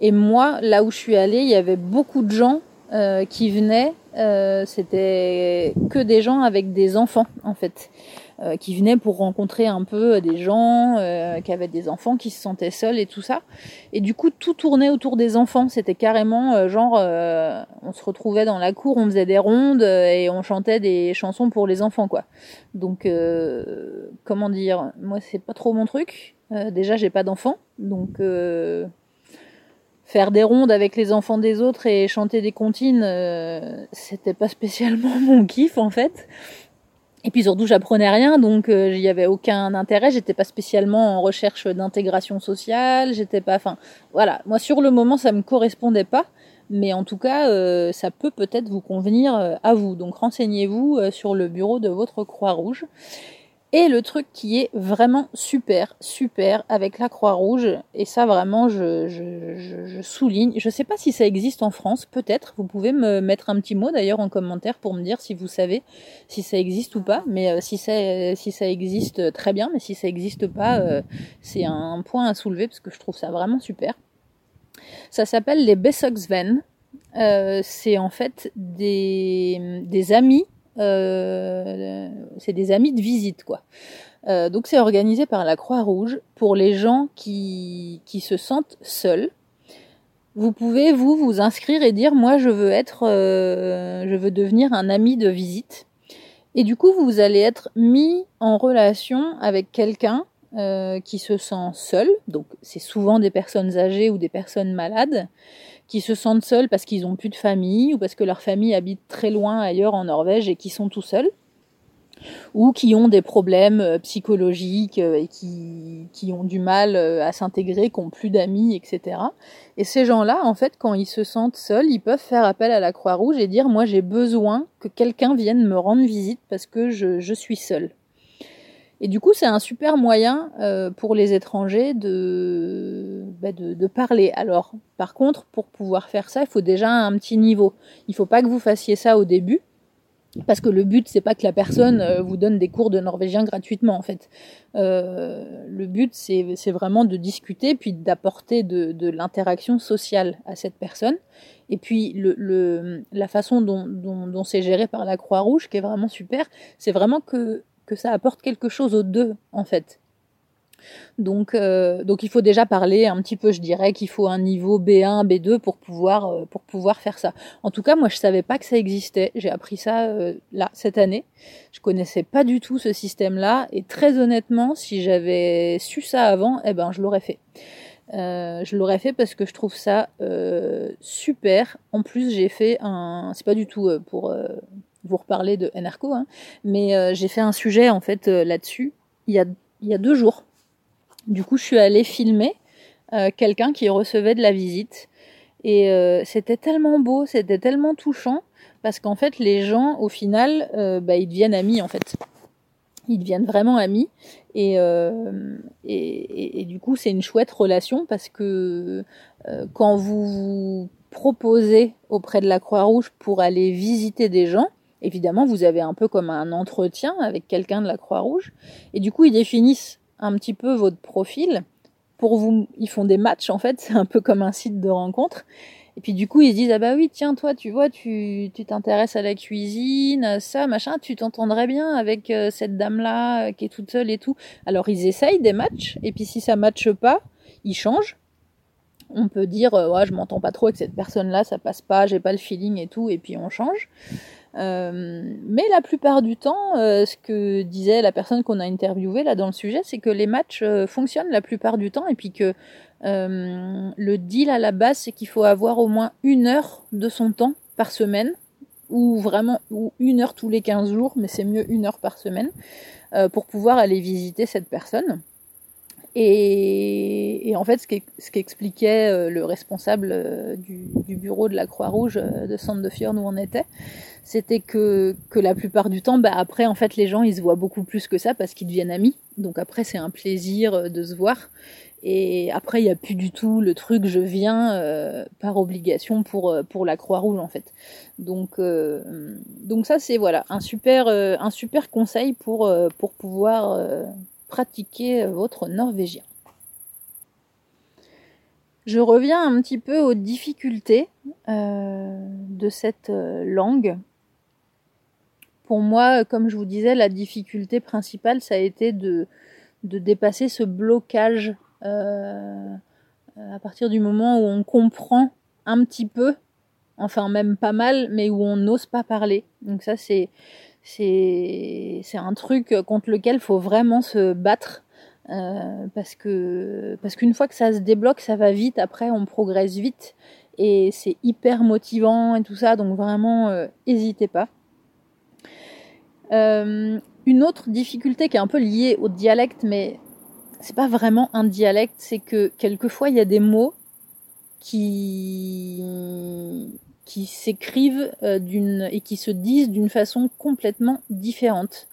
Et moi, là où je suis allée, il y avait beaucoup de gens euh, qui venaient. Euh, C'était que des gens avec des enfants, en fait. Euh, qui venaient pour rencontrer un peu des gens euh, qui avaient des enfants, qui se sentaient seuls et tout ça. Et du coup, tout tournait autour des enfants. C'était carrément euh, genre, on se retrouvait dans la cour, on faisait des rondes et on chantait des chansons pour les enfants, quoi. Donc, comment dire, moi, c'est pas trop mon truc. déjà, j'ai pas d'enfants, donc faire des rondes avec les enfants des autres et chanter des comptines, c'était pas spécialement mon kiff en fait. Et puis surtout, j'apprenais rien, donc il euh, n'y avait aucun intérêt. J'étais pas spécialement en recherche d'intégration sociale. J'étais pas, enfin, voilà. Moi, sur le moment, ça me correspondait pas, mais en tout cas, euh, ça peut peut-être vous convenir euh, à vous. Donc, renseignez-vous sur le bureau de votre Croix-Rouge. Et le truc qui est vraiment super, super avec la Croix-Rouge, et ça vraiment je, souligne, je sais pas si ça existe en France, peut-être, vous pouvez me mettre un petit mot d'ailleurs en commentaire pour me dire si vous savez si ça existe ou pas, mais euh, si, ça, si ça existe, très bien, mais si ça existe pas, euh, c'est un point à soulever parce que je trouve ça vraiment super. Ça s'appelle les Bessogsven, euh, c'est en fait des amis euh, c'est des amis de visite, quoi. Euh, donc c'est organisé par la Croix-Rouge pour les gens qui, qui se sentent seuls. Vous pouvez vous vous inscrire et dire moi je veux être, euh, je veux devenir un ami de visite. Et du coup vous allez être mis en relation avec quelqu'un qui se sent seul. Donc c'est souvent des personnes âgées ou des personnes malades qui se sentent seuls parce qu'ils ont plus de famille ou parce que leur famille habite très loin ailleurs en Norvège et qui sont tout seuls ou qui ont des problèmes euh, psychologiques euh, et qui, qui ont du mal euh, à s'intégrer, qui ont plus d'amis, etc. Et ces gens-là, en fait, quand ils se sentent seuls, ils peuvent faire appel à la Croix-Rouge et dire moi j'ai besoin que quelqu'un vienne me rendre visite parce que je, je suis seul. Et du coup, c'est un super moyen euh, pour les étrangers de, bah de, de, parler. Alors, par contre, pour pouvoir faire ça, il faut déjà un petit niveau. Il faut pas que vous fassiez ça au début, parce que le but c'est pas que la personne euh, vous donne des cours de norvégien gratuitement en fait. Euh, le but c'est vraiment de discuter puis d'apporter de, de l'interaction sociale à cette personne. Et puis le, le la façon dont, dont c'est géré par la Croix-Rouge qui est vraiment super, c'est vraiment que que ça apporte quelque chose aux deux, en fait. Donc, euh, donc il faut déjà parler un petit peu, je dirais qu'il faut un niveau B1, B2 pour pouvoir, euh, pour pouvoir faire ça. En tout cas, moi je savais pas que ça existait. J'ai appris ça euh, là cette année. Je connaissais pas du tout ce système-là et très honnêtement, si j'avais su ça avant, eh ben je l'aurais fait. je l'aurais fait parce que je trouve ça super. En plus, j'ai fait un, c'est pas du tout pour vous reparler de NRCO, hein, mais j'ai fait un sujet en fait là-dessus il y a il y a deux jours du coup, je suis allée filmer euh, quelqu'un qui recevait de la visite. Et euh, c'était tellement beau, c'était tellement touchant, parce qu'en fait, les gens, au final, euh, bah, ils deviennent amis, en fait. Ils deviennent vraiment amis. Et, et, et, du coup, c'est une chouette relation, parce que quand vous vous proposez auprès de la Croix-Rouge pour aller visiter des gens, évidemment, vous avez un peu comme un entretien avec quelqu'un de la Croix-Rouge. Et du coup, ils définissent un petit peu votre profil. Pour vous, ils font des matchs en fait, c'est un peu comme un site de rencontre. Et puis du coup, ils se disent ah bah oui, tiens toi, tu vois, tu t'intéresses à la cuisine, ça, machin, tu t'entendrais bien avec euh, cette dame là euh, qui est toute seule et tout. Alors ils essayent des matchs et puis si ça matche pas, ils changent. On peut dire euh, ouais, je m'entends pas trop avec cette personne là, ça passe pas, j'ai pas le feeling et tout et puis on change. Euh, mais la plupart du temps, euh, ce que disait la personne qu'on a interviewée là dans le sujet, c'est que les matchs fonctionnent la plupart du temps et puis que le deal à la base, c'est qu'il faut avoir au moins une heure de son temps par semaine ou vraiment ou une heure tous les 15 jours, mais c'est mieux une heure par semaine pour pouvoir aller visiter cette personne. Et, en fait, ce qu'expliquait le responsable du, bureau de la Croix-Rouge de Centre de Fior où on était, c'était que, que la plupart du temps, bah après, en fait, les gens, ils se voient beaucoup plus que ça parce qu'ils deviennent amis. Donc après, c'est un plaisir euh, de se voir. Et après, il n'y a plus du tout le truc je viens euh, par obligation pour, euh, pour la Croix-Rouge, en fait. Donc, donc ça, c'est voilà un super, un super conseil pour, pour pouvoir pratiquer votre norvégien. Je reviens un petit peu aux difficultés de cette langue pour moi, comme je vous disais, la difficulté principale, ça a été de, dépasser ce blocage euh, à partir du moment où on comprend un petit peu, enfin même pas mal, mais où on n'ose pas parler. Donc ça, c'est c'est un truc contre lequel il faut vraiment se battre. Euh, parce qu'une fois que ça se débloque, ça va vite. Après, on progresse vite et c'est hyper motivant et tout ça. Donc vraiment, n'hésitez euh, pas. Euh, une autre difficulté qui est un peu liée au dialecte, mais c'est pas vraiment un dialecte, c'est que quelquefois il y a des mots qui qui s'écrivent euh, d'une et qui se disent d'une façon complètement différente.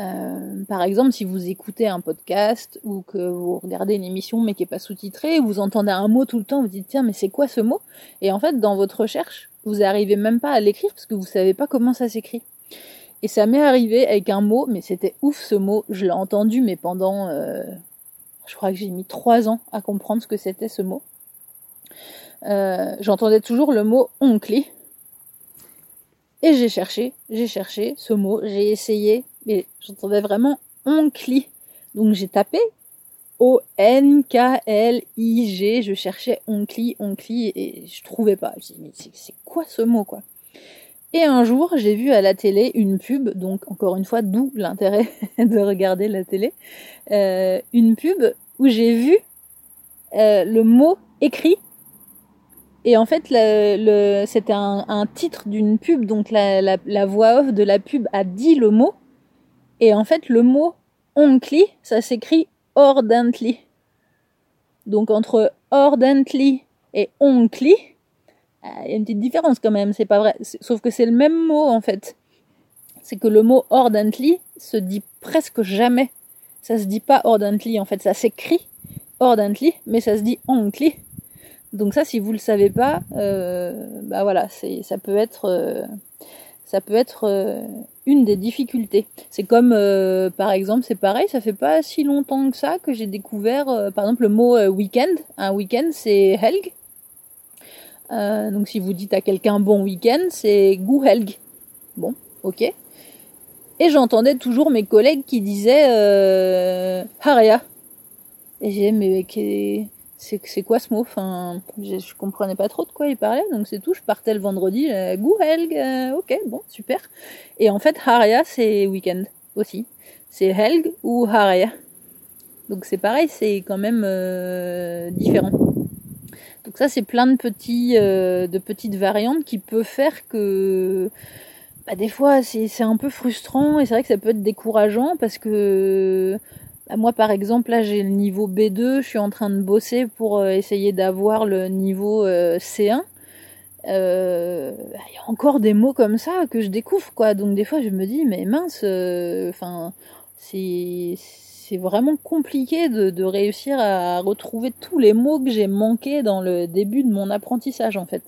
Euh, par exemple, si vous écoutez un podcast ou que vous regardez une émission mais qui est pas sous-titrée, vous entendez un mot tout le temps, vous dites tiens mais c'est quoi ce mot? Et en fait, dans votre recherche, vous arrivez même pas à l'écrire parce que vous savez pas comment ça s'écrit. Et ça m'est arrivé avec un mot, mais c'était ouf ce mot. Je l'ai entendu, mais pendant, euh, je crois que j'ai mis trois ans à comprendre ce que c'était ce mot. Euh, J'entendais toujours le mot oncli. Et j'ai cherché, j'ai cherché ce mot, j'ai essayé, mais j'entendais vraiment oncli. Donc j'ai tapé O-N-K-L-I-G, je cherchais oncli, oncli, et je trouvais pas. Je me mais c'est quoi ce mot, quoi? Et un jour, j'ai vu à la télé une pub, donc encore une fois, d'où l'intérêt de regarder la télé, euh, une pub où j'ai vu euh, le mot écrit. Et en fait, le, c'était un, titre d'une pub, donc la, voix off de la pub a dit le mot. Et en fait, le mot onkly, ça s'écrit ordently. Donc entre ordently et onkly, ah, il y a une petite différence quand même, c'est pas vrai. Sauf que c'est le même mot en fait. C'est que le mot ordently se dit presque jamais. Ça se dit pas ordently en fait, ça s'écrit ordently, mais ça se dit oncly. Donc ça, si vous le savez pas, euh, bah voilà, c'est ça peut être euh, ça peut être euh, une des difficultés. C'est comme euh, par exemple, c'est pareil, ça fait pas si longtemps que ça que j'ai découvert par exemple le mot weekend. Un week-end, c'est helg euh, donc si vous dites à quelqu'un bon week-end, c'est Guhelg. Bon, ok. Et j'entendais toujours mes collègues qui disaient euh, Haria. Et j'ai mais c'est quoi ce mot? Enfin, je, je, comprenais pas trop de quoi il parlait, donc c'est tout. Je partais le vendredi, euh, Helg, euh, ok, bon, super. Et en fait, Haria, c'est week-end aussi. C'est Helg ou Haria. Donc c'est pareil, c'est quand même euh, différent. Donc ça, c'est plein de petits, euh, de petites variantes qui peuvent faire que bah, des fois c'est un peu frustrant et c'est vrai que ça peut être décourageant parce que bah, moi par exemple là j'ai le niveau B2, je suis en train de bosser pour euh, essayer d'avoir le niveau euh, C1. Euh, bah, il y a encore des mots comme ça que je découvre quoi donc des fois je me dis mais mince enfin c'est c'est vraiment compliqué de, de, réussir à retrouver tous les mots que j'ai manqués dans le début de mon apprentissage en fait.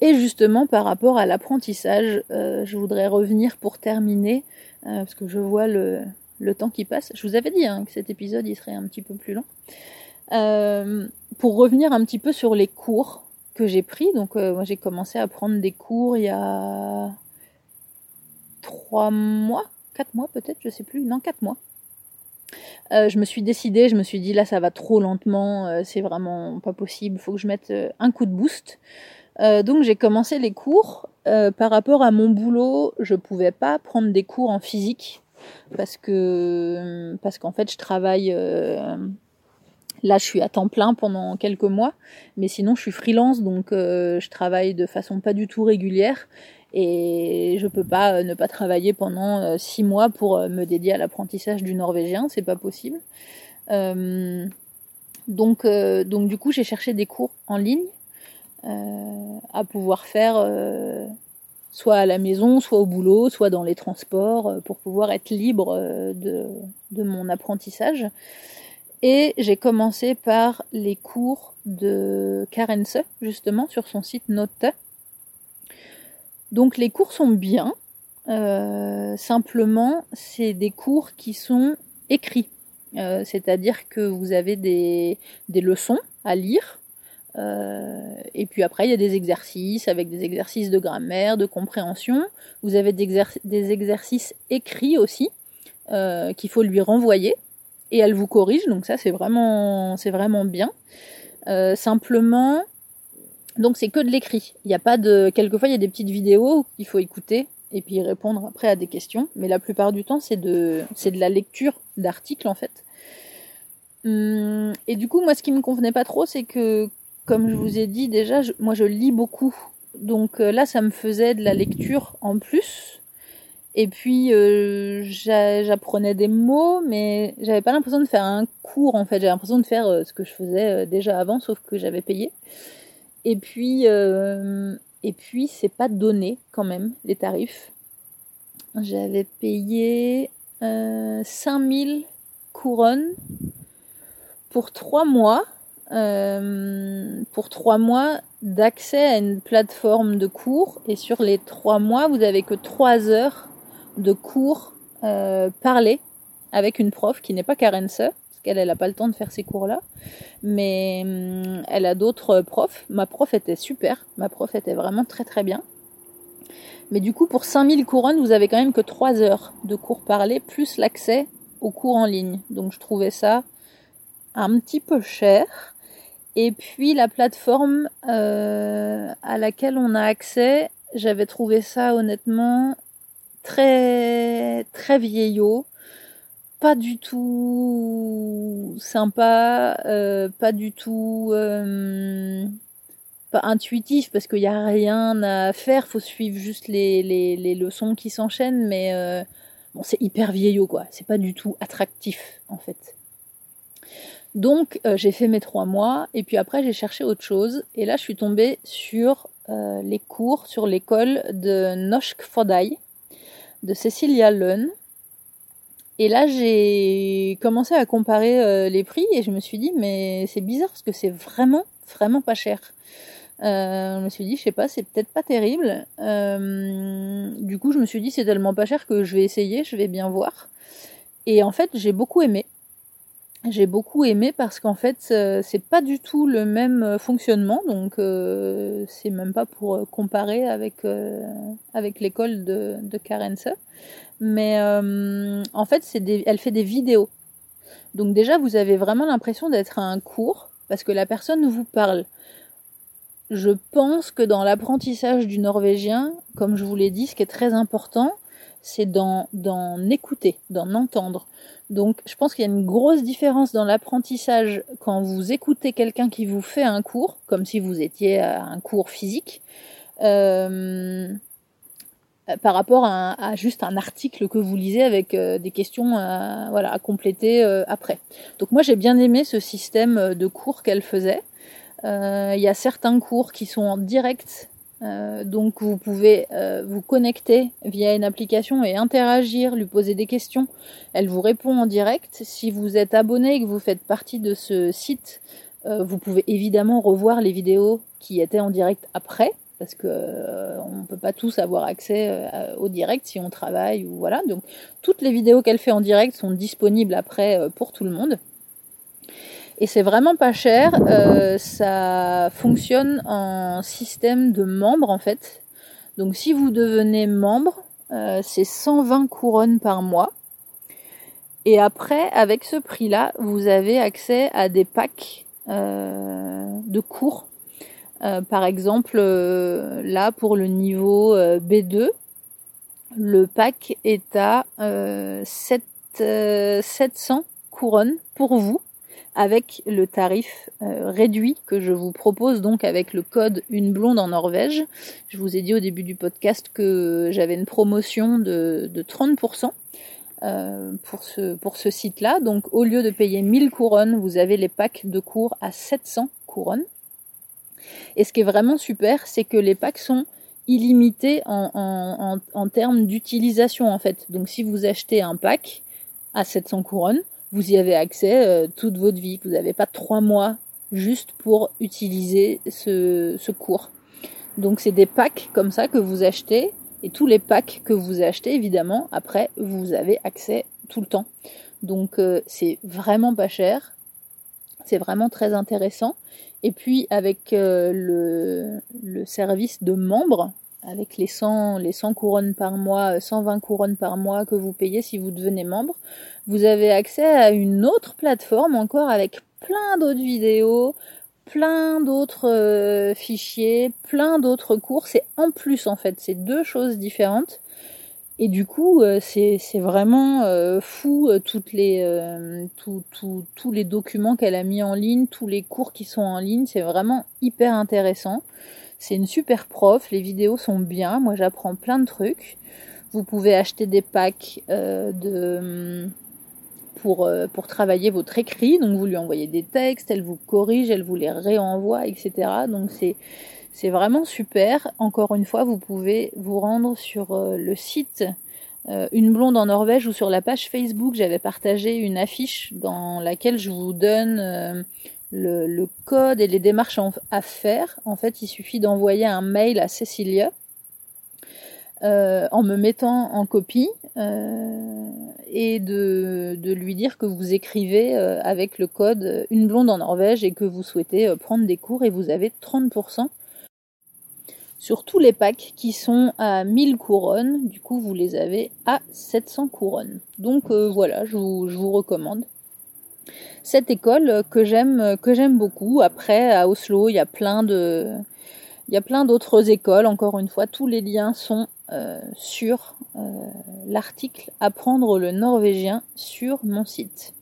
Et justement par rapport à l'apprentissage, je voudrais revenir pour terminer, parce que je vois le, le, temps qui passe. Je vous avais dit hein, que cet épisode il serait un petit peu plus long. Euh, pour revenir un petit peu sur les cours que j'ai pris, donc moi j'ai commencé à prendre des cours il y a trois mois, 4 mois peut-être, je sais plus, non 4 mois. Euh, je me suis décidée, je me suis dit là ça va trop lentement, euh, c'est vraiment pas possible, faut que je mette euh, un coup de boost. donc j'ai commencé les cours. par rapport à mon boulot, je pouvais pas prendre des cours en physique parce que parce qu'en fait je travaille Là, je suis à temps plein pendant quelques mois, mais sinon, je suis freelance, donc je travaille de façon pas du tout régulière et je peux pas euh, ne pas travailler pendant euh, six mois pour euh, me dédier à l'apprentissage du norvégien, c'est pas possible. donc, donc du coup, j'ai cherché des cours en ligne à pouvoir faire soit à la maison, soit au boulot, soit dans les transports, pour pouvoir être libre de, de mon apprentissage. Et j'ai commencé par les cours de Karense, justement, sur son site Note, donc les cours sont bien. Euh, simplement, c'est des cours qui sont écrits. Euh, c'est-à-dire que vous avez des, leçons à lire. Euh, et puis après, il y a des exercices avec des exercices de grammaire, de compréhension. Vous avez des, exercices écrits aussi qu'il faut lui renvoyer et elle vous corrige. Donc ça, c'est vraiment, c'est vraiment bien. simplement, donc c'est que de l'écrit. Il n'y a pas de. Quelquefois il y a des petites vidéos qu'il faut écouter et puis répondre après à des questions. Mais la plupart du temps c'est de c'est de la lecture d'articles en fait. Hum, et du coup moi ce qui me convenait pas trop c'est que comme je vous ai dit déjà moi je lis beaucoup. Donc euh, là ça me faisait de la lecture en plus. Et puis euh, j'apprenais des mots, mais j'avais pas l'impression de faire un cours en fait. J'avais l'impression de faire euh, ce que je faisais déjà avant, sauf que j'avais payé. Et puis, et puis c'est pas donné quand même les tarifs. J'avais payé euh, 5000 couronnes pour trois mois. Euh, pour trois mois d'accès à une plateforme de cours et sur les trois mois vous avez que trois heures de cours euh, parlés avec une prof qui n'est pas Karen qu'elle n'a pas le temps de faire ces cours-là. Mais hum, elle a d'autres profs. Ma prof était super. Ma prof était vraiment très très bien. Mais du coup, pour 5000 couronnes, vous avez quand même que 3 heures de cours parlés, plus l'accès aux cours en ligne. Donc je trouvais ça un petit peu cher. Et puis la plateforme euh, à laquelle on a accès, j'avais trouvé ça honnêtement très très vieillot. Pas du tout sympa, euh, pas du tout euh, pas intuitif parce qu'il n'y a rien à faire, faut suivre juste les, les, les leçons qui s'enchaînent, mais euh, bon c'est hyper vieillot quoi, c'est pas du tout attractif en fait. Donc j'ai fait mes trois mois et puis après j'ai cherché autre chose et là je suis tombée sur les cours sur l'école de Noshk Fodai de Cecilia Lund et là, j'ai commencé à comparer euh, les prix et je me suis dit, mais c'est bizarre parce que c'est vraiment, vraiment pas cher. Euh, je me suis dit, je sais pas, c'est peut-être pas terrible. Euh, du coup, je me suis dit, c'est tellement pas cher que je vais essayer, je vais bien voir. Et en fait, j'ai beaucoup aimé. J'ai beaucoup aimé parce qu'en fait, c'est pas du tout le même fonctionnement, donc c'est même pas pour comparer avec avec l'école de, de Karense mais euh, en fait, c'est elle fait des vidéos. Donc déjà, vous avez vraiment l'impression d'être à un cours parce que la personne vous parle. Je pense que dans l'apprentissage du norvégien, comme je vous l'ai dit, ce qui est très important, c'est d'en, écouter, d'en entendre. Donc je pense qu'il y a une grosse différence dans l'apprentissage quand vous écoutez quelqu'un qui vous fait un cours, comme si vous étiez à un cours physique, euh, par rapport à, juste un article que vous lisez avec euh, des questions à, compléter euh, après. Donc moi j'ai bien aimé ce système de cours qu'elle faisait. Il y a certains cours qui sont en direct euh, donc vous pouvez euh, vous connecter via une application et interagir, lui poser des questions. Elle vous répond en direct. Si vous êtes abonné et que vous faites partie de ce site, euh, vous pouvez évidemment revoir les vidéos qui étaient en direct après, parce que on ne peut pas tous avoir accès au direct si on travaille ou voilà. Donc toutes les vidéos qu'elle fait en direct sont disponibles après pour tout le monde. Et c'est vraiment pas cher. Euh, ça fonctionne en système de membres en fait. Donc si vous devenez membre, euh, c'est 120 couronnes par mois. Et après, avec ce prix-là, vous avez accès à des packs euh, de cours. par exemple, là pour le niveau B2, le pack est à 7, 700 couronnes pour vous avec le tarif euh, réduit que je vous propose donc avec le code une blonde en Norvège. Je vous ai dit au début du podcast que j'avais une promotion de, 30% euh, pour ce, site-là. Donc au lieu de payer 1000 couronnes, vous avez les packs de cours à 700 couronnes. Et ce qui est vraiment super, c'est que les packs sont illimités en, en, en termes d'utilisation en fait. Donc si vous achetez un pack à 700 couronnes, vous y avez accès euh, toute votre vie. Vous n'avez pas trois mois juste pour utiliser ce, cours. Donc c'est des packs comme ça que vous achetez et tous les packs que vous achetez évidemment après vous avez accès tout le temps. Donc euh, c'est vraiment pas cher, c'est vraiment très intéressant. Et puis avec euh, le, service de membres, avec les 100, les 100 couronnes par mois, 120 couronnes par mois que vous payez si vous devenez membre, vous avez accès à une autre plateforme encore avec plein d'autres vidéos, plein d'autres euh, fichiers, plein d'autres cours. C'est en plus en fait, c'est deux choses différentes. Et du coup, euh, c'est vraiment euh, fou toutes les tous les documents qu'elle a mis en ligne, tous les cours qui sont en ligne, c'est vraiment hyper intéressant. C'est une super prof, les vidéos sont bien, moi j'apprends plein de trucs. Vous pouvez acheter des packs de pour, euh, pour travailler votre écrit. Donc vous lui envoyez des textes, elle vous corrige, elle vous les réenvoie, etc. Donc c'est c'est vraiment super. Encore une fois, vous pouvez vous rendre sur euh, le site euh, Une blonde en Norvège ou sur la page Facebook. J'avais partagé une affiche dans laquelle je vous donne le, le, code et les démarches à faire. En fait, il suffit d'envoyer un mail à Cécilia euh, en me mettant en copie euh, et de, lui dire que vous écrivez euh, avec le code une blonde en Norvège et que vous souhaitez prendre des cours et vous avez 30% sur tous les packs qui sont à 1000 couronnes. Du coup, vous les avez à 700 couronnes. Donc voilà, je vous, je vous, recommande cette école que j'aime que j'aime beaucoup. Après, à Oslo, il y a plein de il y a plein d'autres écoles. Encore une fois, tous les liens sont euh, sur euh, l'article Apprendre le norvégien sur mon site.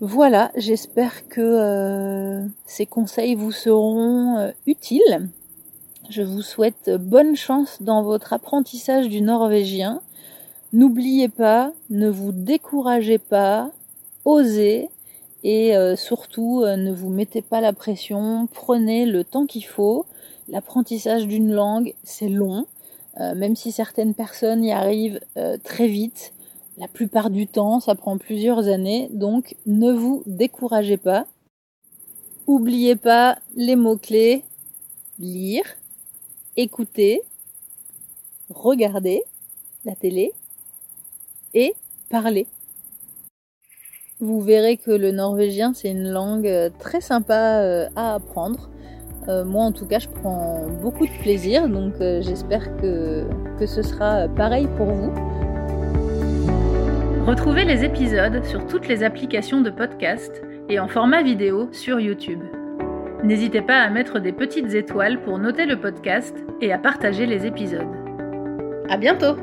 Voilà, j'espère que euh, ces conseils vous seront utiles. Je vous souhaite bonne chance dans votre apprentissage du norvégien. N'oubliez pas, ne vous découragez pas, osez et surtout ne vous mettez pas la pression, prenez le temps qu'il faut. L'apprentissage d'une langue, c'est long. Euh, même si certaines personnes y arrivent euh, très vite, la plupart du temps, ça prend plusieurs années, donc ne vous découragez pas. Oubliez pas les mots-clés lire, écouter, regarder la télé et parler. Vous verrez que le norvégien, c'est une langue euh, très sympa à apprendre. Euh, moi en tout cas je prends beaucoup de plaisir donc euh, j'espère que, que ce sera pareil pour vous. Retrouvez les épisodes sur toutes les applications de podcast et en format vidéo sur YouTube. N'hésitez pas à mettre des petites étoiles pour noter le podcast et à partager les épisodes. À bientôt!